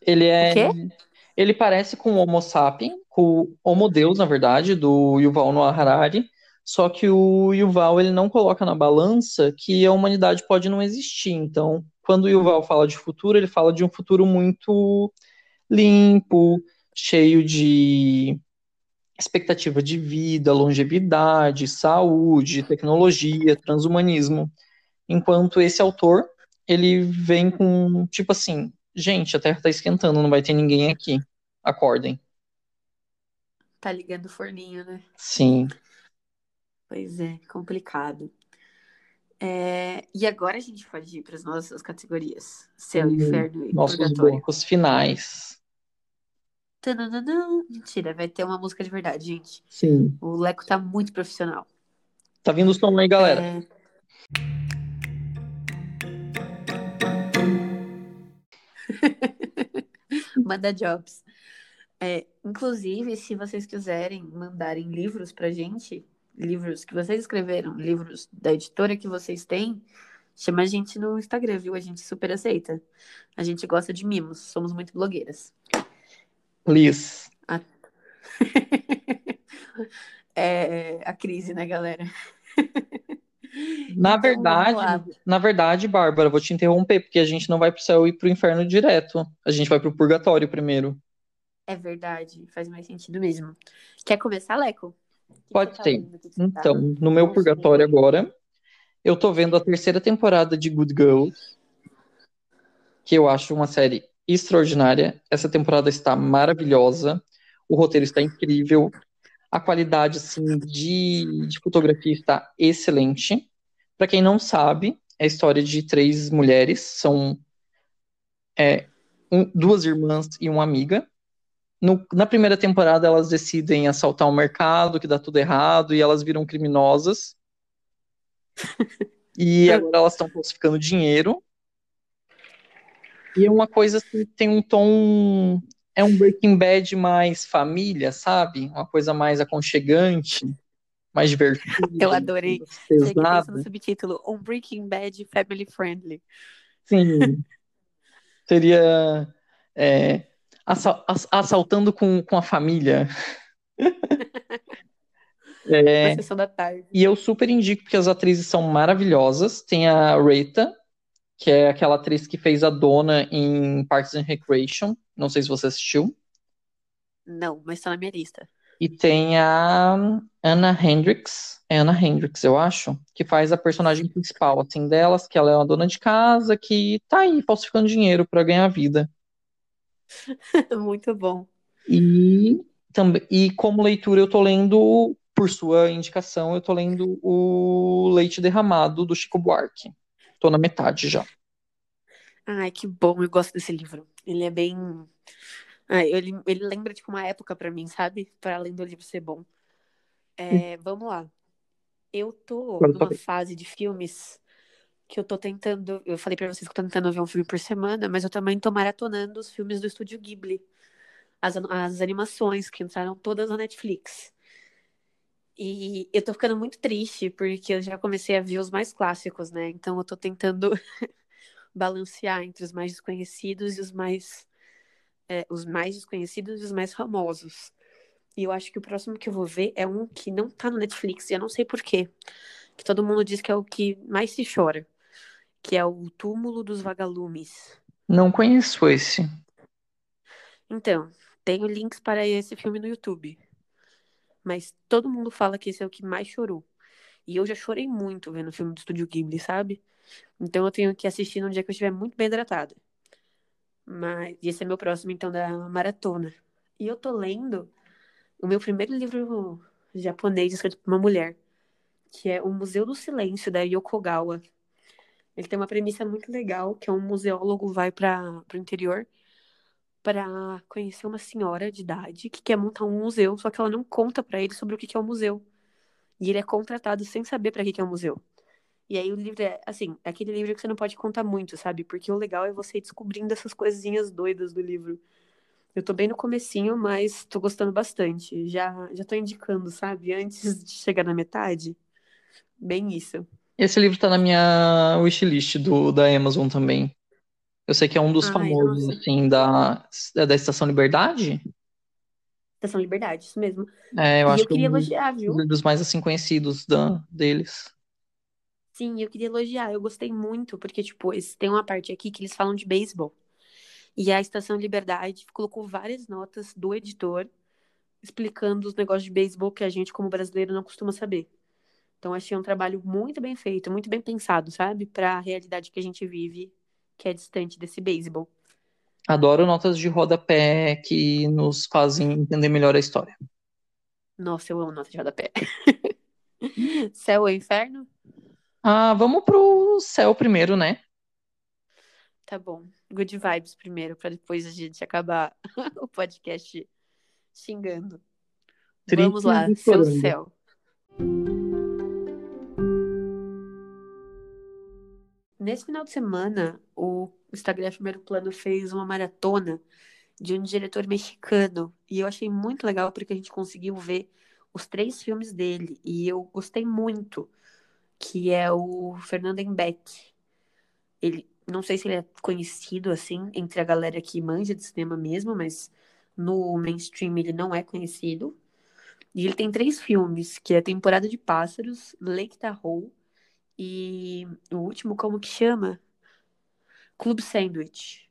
Ele é. O quê? Ele parece com o Homo sapiens, com o Homo Deus, na verdade, do Yuval Noah Harari. Só que o Yuval ele não coloca na balança que a humanidade pode não existir. Então, quando o Yuval fala de futuro, ele fala de um futuro muito limpo, cheio de expectativa de vida, longevidade, saúde, tecnologia, transhumanismo. Enquanto esse autor, ele vem com, tipo assim, gente, a Terra tá esquentando, não vai ter ninguém aqui. Acordem. Tá ligando o forninho, né? Sim. Pois é, complicado. É... E agora a gente pode ir para as nossas categorias. Céu, inferno e Nossos purgatório. blocos finais. Mentira, vai ter uma música de verdade, gente. Sim. O Leco tá muito profissional. Tá vindo o som aí, galera. É... Manda jobs. É, inclusive, se vocês quiserem mandarem livros pra gente, livros que vocês escreveram, livros da editora que vocês têm, chama a gente no Instagram, viu? A gente super aceita. A gente gosta de mimos, somos muito blogueiras. Please. A... é a crise, né, galera? Na então, verdade, na verdade, Bárbara, vou te interromper, porque a gente não vai pro céu e pro inferno direto. A gente vai pro purgatório primeiro. É verdade, faz mais sentido mesmo. Quer começar, Leco? Pode tá ser. Tá então, tá... no meu purgatório agora, eu tô vendo a terceira temporada de Good Girls, que eu acho uma série extraordinária. Essa temporada está maravilhosa. O roteiro está incrível. A qualidade assim, de, de fotografia está excelente. Para quem não sabe, é a história de três mulheres. São é, um, duas irmãs e uma amiga. No, na primeira temporada, elas decidem assaltar um mercado, que dá tudo errado, e elas viram criminosas. e agora elas estão falsificando dinheiro. E é uma coisa que tem um tom. É um Breaking Bad mais família, sabe? Uma coisa mais aconchegante, mais divertida. Eu adorei. Cheguei no subtítulo: Um Breaking Bad Family Friendly. Sim. Seria é, assa- ass- assaltando com, com a família. Na É, sessão da tarde. e eu super indico porque as atrizes são maravilhosas. Tem a Rita, que é aquela atriz que fez a Dona em Parks and Recreation. Não sei se você assistiu. Não, mas tá na minha lista. E tem a Anna Hendricks, é Anna Hendricks, eu acho, que faz a personagem principal, assim, delas, que ela é uma dona de casa que tá aí falsificando dinheiro pra ganhar vida. Muito bom. E, também, e como leitura eu tô lendo, por sua indicação, eu tô lendo o Leite Derramado do Chico Buarque. Tô na metade já. Ai, que bom, eu gosto desse livro. Ele é bem. Ai, ele, ele lembra, tipo, uma época pra mim, sabe? Para além do livro ser bom. É, vamos lá. Eu tô numa tá fase de filmes que eu tô tentando. Eu falei pra vocês que eu tô tentando ver um filme por semana, mas eu também tô maratonando os filmes do Estúdio Ghibli. As, as animações que entraram todas na Netflix. E eu tô ficando muito triste, porque eu já comecei a ver os mais clássicos, né? Então eu tô tentando balancear entre os mais desconhecidos e os mais, é, os mais desconhecidos e os mais famosos. E eu acho que o próximo que eu vou ver é um que não tá no Netflix, e eu não sei por quê. Que todo mundo diz que é o que mais se chora, que é o Túmulo dos Vagalumes. Não conheço esse. Então, tenho links para esse filme no YouTube. Mas todo mundo fala que esse é o que mais chorou. E eu já chorei muito vendo o filme do Estúdio Ghibli, sabe? Então eu tenho que assistir num dia que eu estiver muito bem hidratada. Mas esse é meu próximo, então, da maratona. E eu tô lendo o meu primeiro livro japonês escrito por uma mulher, que é O Museu do Silêncio, da Yokogawa. Ele tem uma premissa muito legal, que é um museólogo vai para o interior para conhecer uma senhora de idade que quer montar um museu, só que ela não conta para ele sobre o que é o museu. E ele é contratado sem saber para que que é o museu. E aí o livro é, assim, é aquele livro que você não pode contar muito, sabe? Porque o legal é você ir descobrindo essas coisinhas doidas do livro. Eu tô bem no comecinho, mas tô gostando bastante. Já já tô indicando, sabe? Antes de chegar na metade. Bem isso. Esse livro tá na minha wishlist do, da Amazon também. Eu sei que é um dos Ai, famosos, nossa. assim, da, é da Estação Liberdade. Estação Liberdade, isso mesmo. É, eu E acho eu que é queria um dos elogiar, viu? livros mais, assim, conhecidos da, deles. Sim, eu queria elogiar. Eu gostei muito, porque, tipo, esse- tem uma parte aqui que eles falam de beisebol. E a Estação Liberdade colocou várias notas do editor explicando os negócios de beisebol que a gente, como brasileiro, não costuma saber. Então, achei um trabalho muito bem feito, muito bem pensado, sabe? Para a realidade que a gente vive, que é distante desse beisebol. Adoro notas de rodapé que nos fazem entender melhor a história. Nossa, eu amo nota de rodapé. Céu ou inferno? Ah, vamos pro céu primeiro, né? Tá bom. Good vibes primeiro, para depois a gente acabar o podcast xingando. Vamos lá, seu céu. Nesse final de semana, o Instagram Primeiro Plano fez uma maratona de um diretor mexicano. E eu achei muito legal porque a gente conseguiu ver os três filmes dele. E eu gostei muito, que é o Fernando Embeck. Ele, não sei se ele é conhecido assim entre a galera que manja de cinema mesmo, mas no mainstream ele não é conhecido. E ele tem três filmes, que é Temporada de Pássaros, Lake Tahoe e o último, como que chama? Clube Sandwich.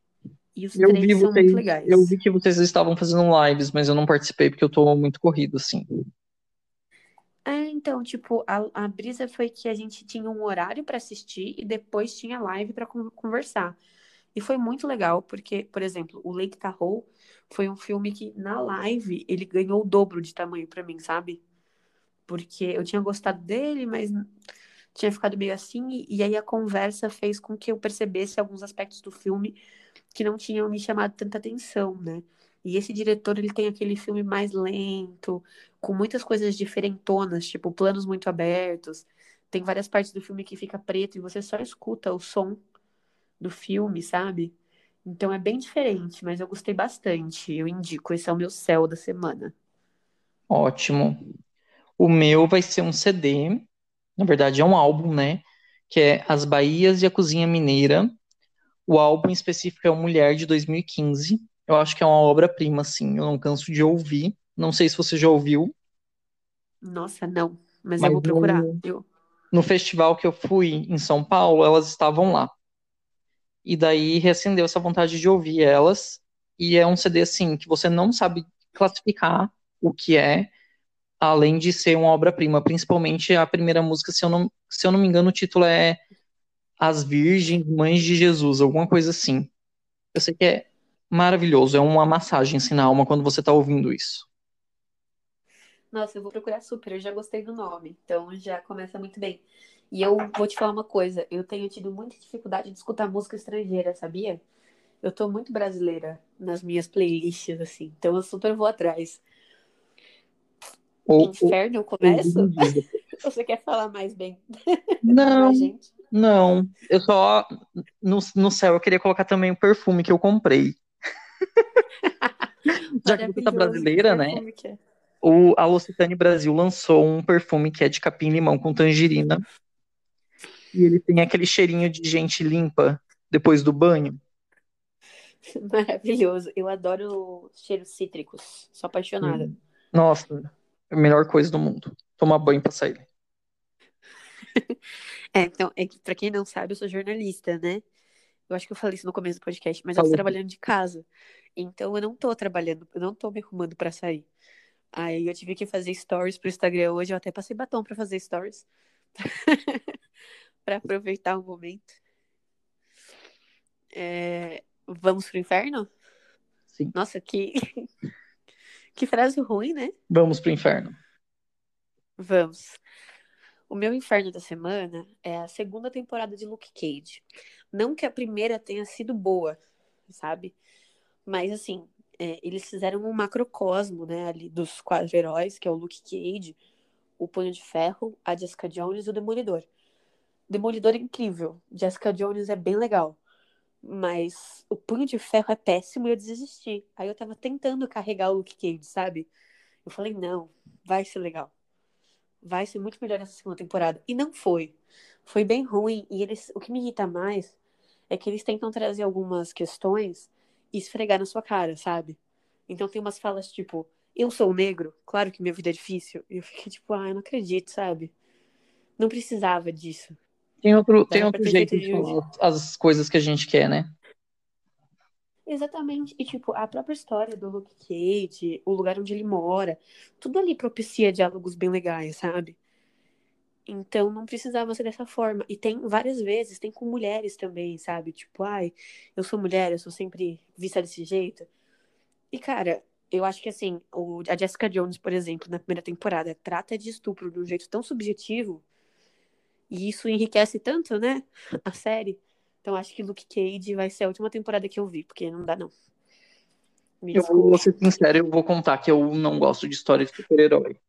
E os Eu vi três são vocês, muito legais. eu vi que vocês estavam fazendo lives, mas eu não participei porque eu tô muito corrido, assim. É, então, tipo, a, a brisa foi que a gente tinha um horário pra assistir e depois tinha live pra con- conversar. E foi muito legal, porque, por exemplo, o Lake Tahoe foi um filme que na live ele ganhou o dobro de tamanho pra mim, sabe? Porque eu tinha gostado dele, mas tinha ficado meio assim, e, e aí a conversa fez com que eu percebesse alguns aspectos do filme que não tinham me chamado tanta atenção, né? E esse diretor, ele tem aquele filme mais lento, com muitas coisas diferentonas, tipo planos muito abertos. Tem várias partes do filme que fica preto e você só escuta o som do filme, sabe? Então é bem diferente, mas eu gostei bastante. Eu indico, esse é o meu céu da semana. Ótimo. O meu vai ser um CD, na verdade é um álbum, né? Que é As Bahias e a Cozinha Mineira, O álbum em específico é o Mulher de 2015. Eu acho que é uma obra-prima, assim. Eu não canso de ouvir. Não sei se você já ouviu. Nossa, não. Mas, Mas eu vou procurar. no- Eu... No festival que eu fui em São Paulo, elas estavam lá. E daí reacendeu essa vontade de ouvir elas. E é um CD, assim, que você não sabe classificar o que é, além de ser uma obra-prima. Principalmente a primeira música, se eu não, se eu não me engano, o título é As Virgens Mães de Jesus, alguma coisa assim. Eu sei que é maravilhoso, é uma massagem assim, na alma quando você tá ouvindo isso. Nossa, eu vou procurar super. Eu já gostei do nome. Então já começa muito bem. E eu vou te falar uma coisa. Eu tenho tido muita dificuldade de escutar música estrangeira, sabia? Eu tô muito brasileira nas minhas playlists, assim. Então eu super vou atrás. Ou, Inferno, eu começo? ou diz, Você quer falar mais bem Não, não. Eu só. No, no céu, eu queria colocar também o perfume que eu comprei. Já que você tá brasileira, né? é. O, a L'Occitane Brasil lançou um perfume que é de capim-limão com tangerina. E ele tem aquele cheirinho de gente limpa depois do banho. Maravilhoso. Eu adoro cheiros cítricos. Sou apaixonada. Nossa, a melhor coisa do mundo. Tomar banho pra sair. É, então, é que, pra quem não sabe, eu sou jornalista, né? Eu acho que eu falei isso no começo do podcast, mas eu tô Falou. trabalhando de casa. Então eu não tô trabalhando, eu não tô me arrumando pra sair. Aí eu tive que fazer stories pro Instagram hoje, eu até passei batom pra fazer stories. Pra aproveitar o momento. É, Vamos pro inferno? Sim. Nossa, que que frase ruim, né? Vamos pro inferno. Vamos. O meu inferno da semana é a segunda temporada de Luke Cage. Não que a primeira tenha sido boa, sabe? Mas assim, é, eles fizeram um macrocosmo, né, ali dos quatro heróis, que é o Luke Cage, o Punho de Ferro, a Jessica Jones e o Demolidor. Demolidor é incrível, Jessica Jones é bem legal. Mas o Punho de Ferro é péssimo e eu desisti. Aí eu tava tentando carregar o Luke Cage, sabe? Eu falei, não, vai ser legal vai ser muito melhor essa segunda temporada. E não foi. Foi bem ruim. E eles, o que me irrita mais é que eles tentam trazer algumas questões e esfregar na sua cara, sabe? Então tem umas falas tipo, eu sou negro, claro que minha vida é difícil. E eu fiquei tipo, ah, eu não acredito, sabe? Não precisava disso. Tem outro, tem Dava pra outro jeito de falar as coisas que a gente quer, né? Exatamente. E, tipo, a própria história do Luke Cage, o lugar onde ele mora, tudo ali propicia diálogos bem legais, sabe? Então não precisava ser dessa forma. E tem várias vezes, tem com mulheres também, sabe? Tipo, ai, eu sou mulher, eu sou sempre vista desse jeito. E, cara, eu acho que assim, o, a Jessica Jones, por exemplo, na primeira temporada, trata de estupro de um jeito tão subjetivo. E isso enriquece tanto, né? A série. Então acho que Luke Cage vai ser a última temporada que eu vi, porque não dá, não. Me Eu vou desculpe. ser sincero, eu vou contar que eu não gosto de história de super-herói.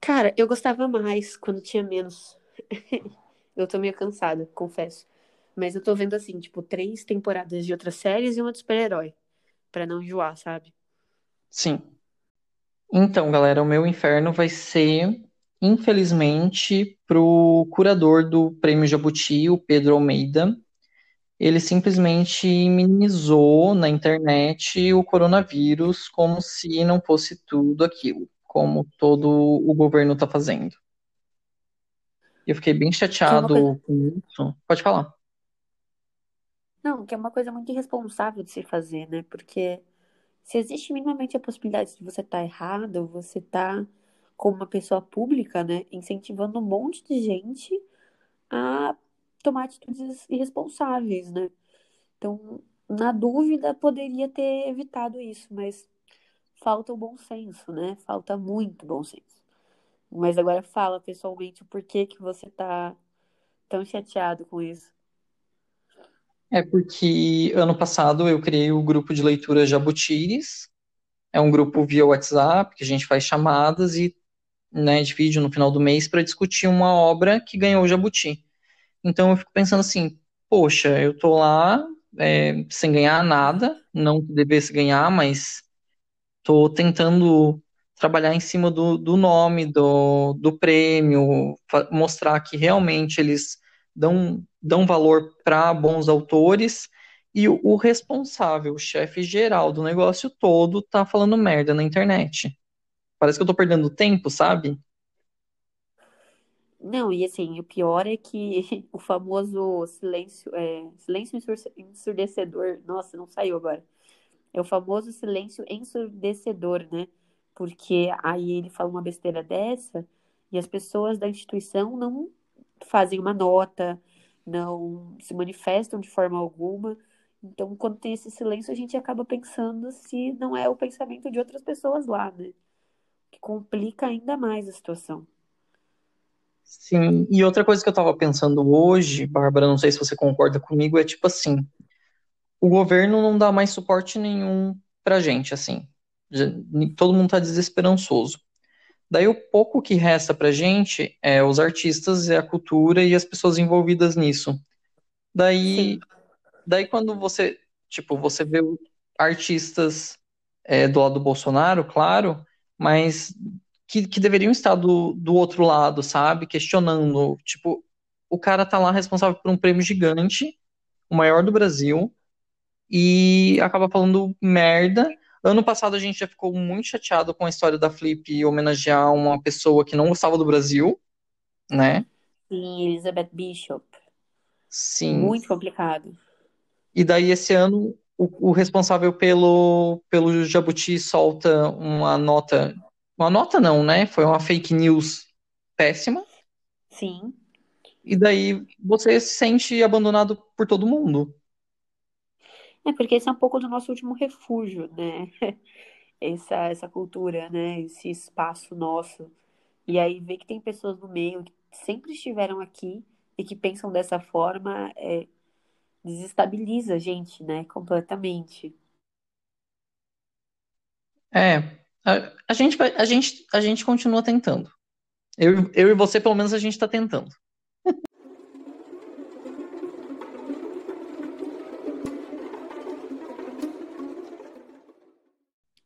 Cara, eu gostava mais quando tinha menos. eu tô meio cansada, confesso. Mas eu tô vendo assim, tipo, três temporadas de outras séries e uma de super-herói. Pra não enjoar, sabe? Sim. Então, galera, o meu inferno vai ser, infelizmente, pro curador do Prêmio Jabuti, o Pedro Almeida. Ele simplesmente minimizou na internet o coronavírus como se não fosse tudo aquilo, como todo o governo está fazendo. Eu fiquei bem é chateado coisa. com isso. Pode falar. Não, que é uma coisa muito irresponsável de se fazer, né? Porque se existe minimamente a possibilidade de você estar errado, você tá como uma pessoa pública, né? Incentivando um monte de gente a tomar atitudes irresponsáveis, né? Então, na dúvida, poderia ter evitado isso, mas falta o bom senso, né? Falta muito bom senso. Mas agora fala pessoalmente o porquê que você tá tão chateado com isso. É porque ano passado eu criei o grupo de leitura Jabutiris. É um grupo via WhatsApp que a gente faz chamadas e né, de vídeo no final do mês para discutir uma obra que ganhou o Jabuti. Então eu fico pensando assim, poxa, eu tô lá é, sem ganhar nada, não que devesse ganhar, mas tô tentando trabalhar em cima do, do nome, do, do prêmio, mostrar que realmente eles dão, dão valor para bons autores e o, o responsável, o chefe geral do negócio todo, tá falando merda na internet. Parece que eu tô perdendo tempo, sabe? Não, e assim, o pior é que o famoso silêncio, é, silêncio ensurdecedor, nossa, não saiu agora. É o famoso silêncio ensurdecedor, né? Porque aí ele fala uma besteira dessa e as pessoas da instituição não fazem uma nota, não se manifestam de forma alguma. Então, quando tem esse silêncio, a gente acaba pensando se não é o pensamento de outras pessoas lá, né? Que complica ainda mais a situação. Sim, e outra coisa que eu tava pensando hoje, Bárbara, não sei se você concorda comigo, é tipo assim, o governo não dá mais suporte nenhum pra gente, assim. Todo mundo tá desesperançoso. Daí o pouco que resta pra gente é os artistas, é a cultura e as pessoas envolvidas nisso. Daí, Sim. daí quando você, tipo, você vê artistas é, do lado do Bolsonaro, claro, mas que, que deveriam estar do, do outro lado, sabe? Questionando. Tipo, o cara tá lá responsável por um prêmio gigante, o maior do Brasil, e acaba falando merda. Ano passado a gente já ficou muito chateado com a história da Flip homenagear uma pessoa que não gostava do Brasil, né? Sim, Elizabeth Bishop. Sim. Muito complicado. E daí esse ano o, o responsável pelo, pelo Jabuti solta uma nota uma nota não, né? Foi uma fake news péssima. Sim. E daí você se sente abandonado por todo mundo. É porque esse é um pouco do nosso último refúgio, né? Essa, essa cultura, né? Esse espaço nosso. E aí ver que tem pessoas no meio que sempre estiveram aqui e que pensam dessa forma é, desestabiliza a gente, né? Completamente. É, a, a, gente vai, a, gente, a gente continua tentando. Eu, eu e você, pelo menos, a gente está tentando.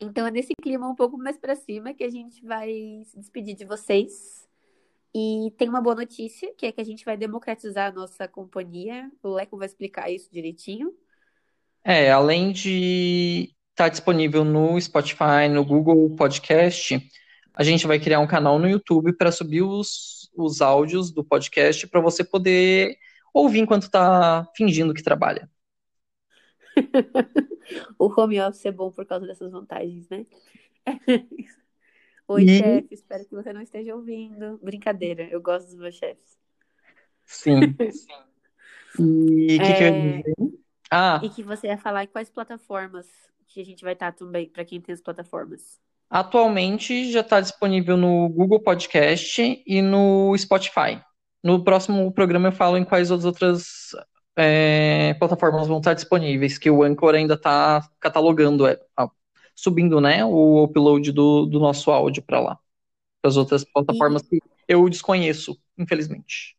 Então é nesse clima um pouco mais para cima que a gente vai se despedir de vocês. E tem uma boa notícia, que é que a gente vai democratizar a nossa companhia. O Leco vai explicar isso direitinho. É, além de Está disponível no Spotify, no Google Podcast. A gente vai criar um canal no YouTube para subir os, os áudios do podcast para você poder ouvir enquanto está fingindo que trabalha. o home office é bom por causa dessas vantagens, né? Oi, e... chefe, espero que você não esteja ouvindo. Brincadeira, eu gosto dos meus chefes. Sim. E, que é... que eu... ah. e que você ia falar em quais plataformas que a gente vai estar também para quem tem as plataformas? Atualmente já está disponível no Google Podcast e no Spotify. No próximo programa eu falo em quais outras é, plataformas vão estar disponíveis, que o Anchor ainda está catalogando, é, subindo né, o upload do, do nosso áudio para lá. Para as outras plataformas e... que eu desconheço, infelizmente.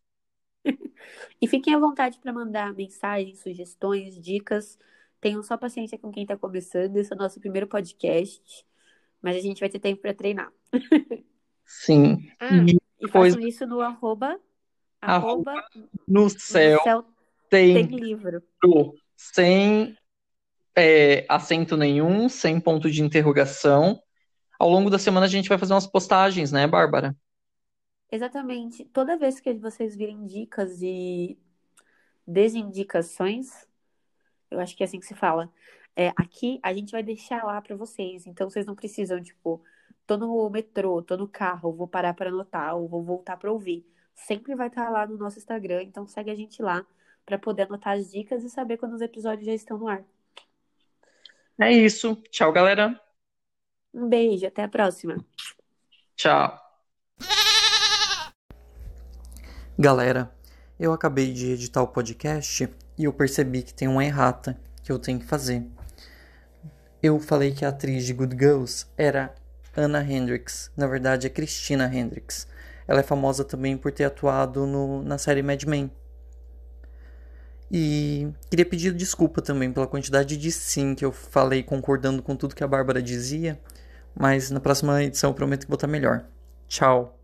e fiquem à vontade para mandar mensagens, sugestões, dicas Tenham só paciência com quem está começando. Esse é o nosso primeiro podcast. Mas a gente vai ter tempo para treinar. Sim. Ah, e, e façam isso no arroba, arroba, no céu, no céu tem, tem livro. Sem é, acento nenhum, sem ponto de interrogação. Ao longo da semana a gente vai fazer umas postagens, né, Bárbara? Exatamente. Toda vez que vocês virem dicas e desindicações, eu acho que é assim que se fala. É, aqui a gente vai deixar lá para vocês, então vocês não precisam, tipo, tô no metrô, tô no carro, vou parar para anotar, ou vou voltar para ouvir. Sempre vai estar tá lá no nosso Instagram, então segue a gente lá para poder anotar as dicas e saber quando os episódios já estão no ar. É isso. Tchau, galera. Um beijo, até a próxima. Tchau. Galera, eu acabei de editar o podcast e eu percebi que tem uma errata que eu tenho que fazer. Eu falei que a atriz de Good Girls era Anna Hendricks, na verdade é Christina Hendricks. Ela é famosa também por ter atuado no, na série Mad Men. E queria pedir desculpa também pela quantidade de sim que eu falei concordando com tudo que a Bárbara dizia, mas na próxima edição eu prometo que vou estar melhor. Tchau!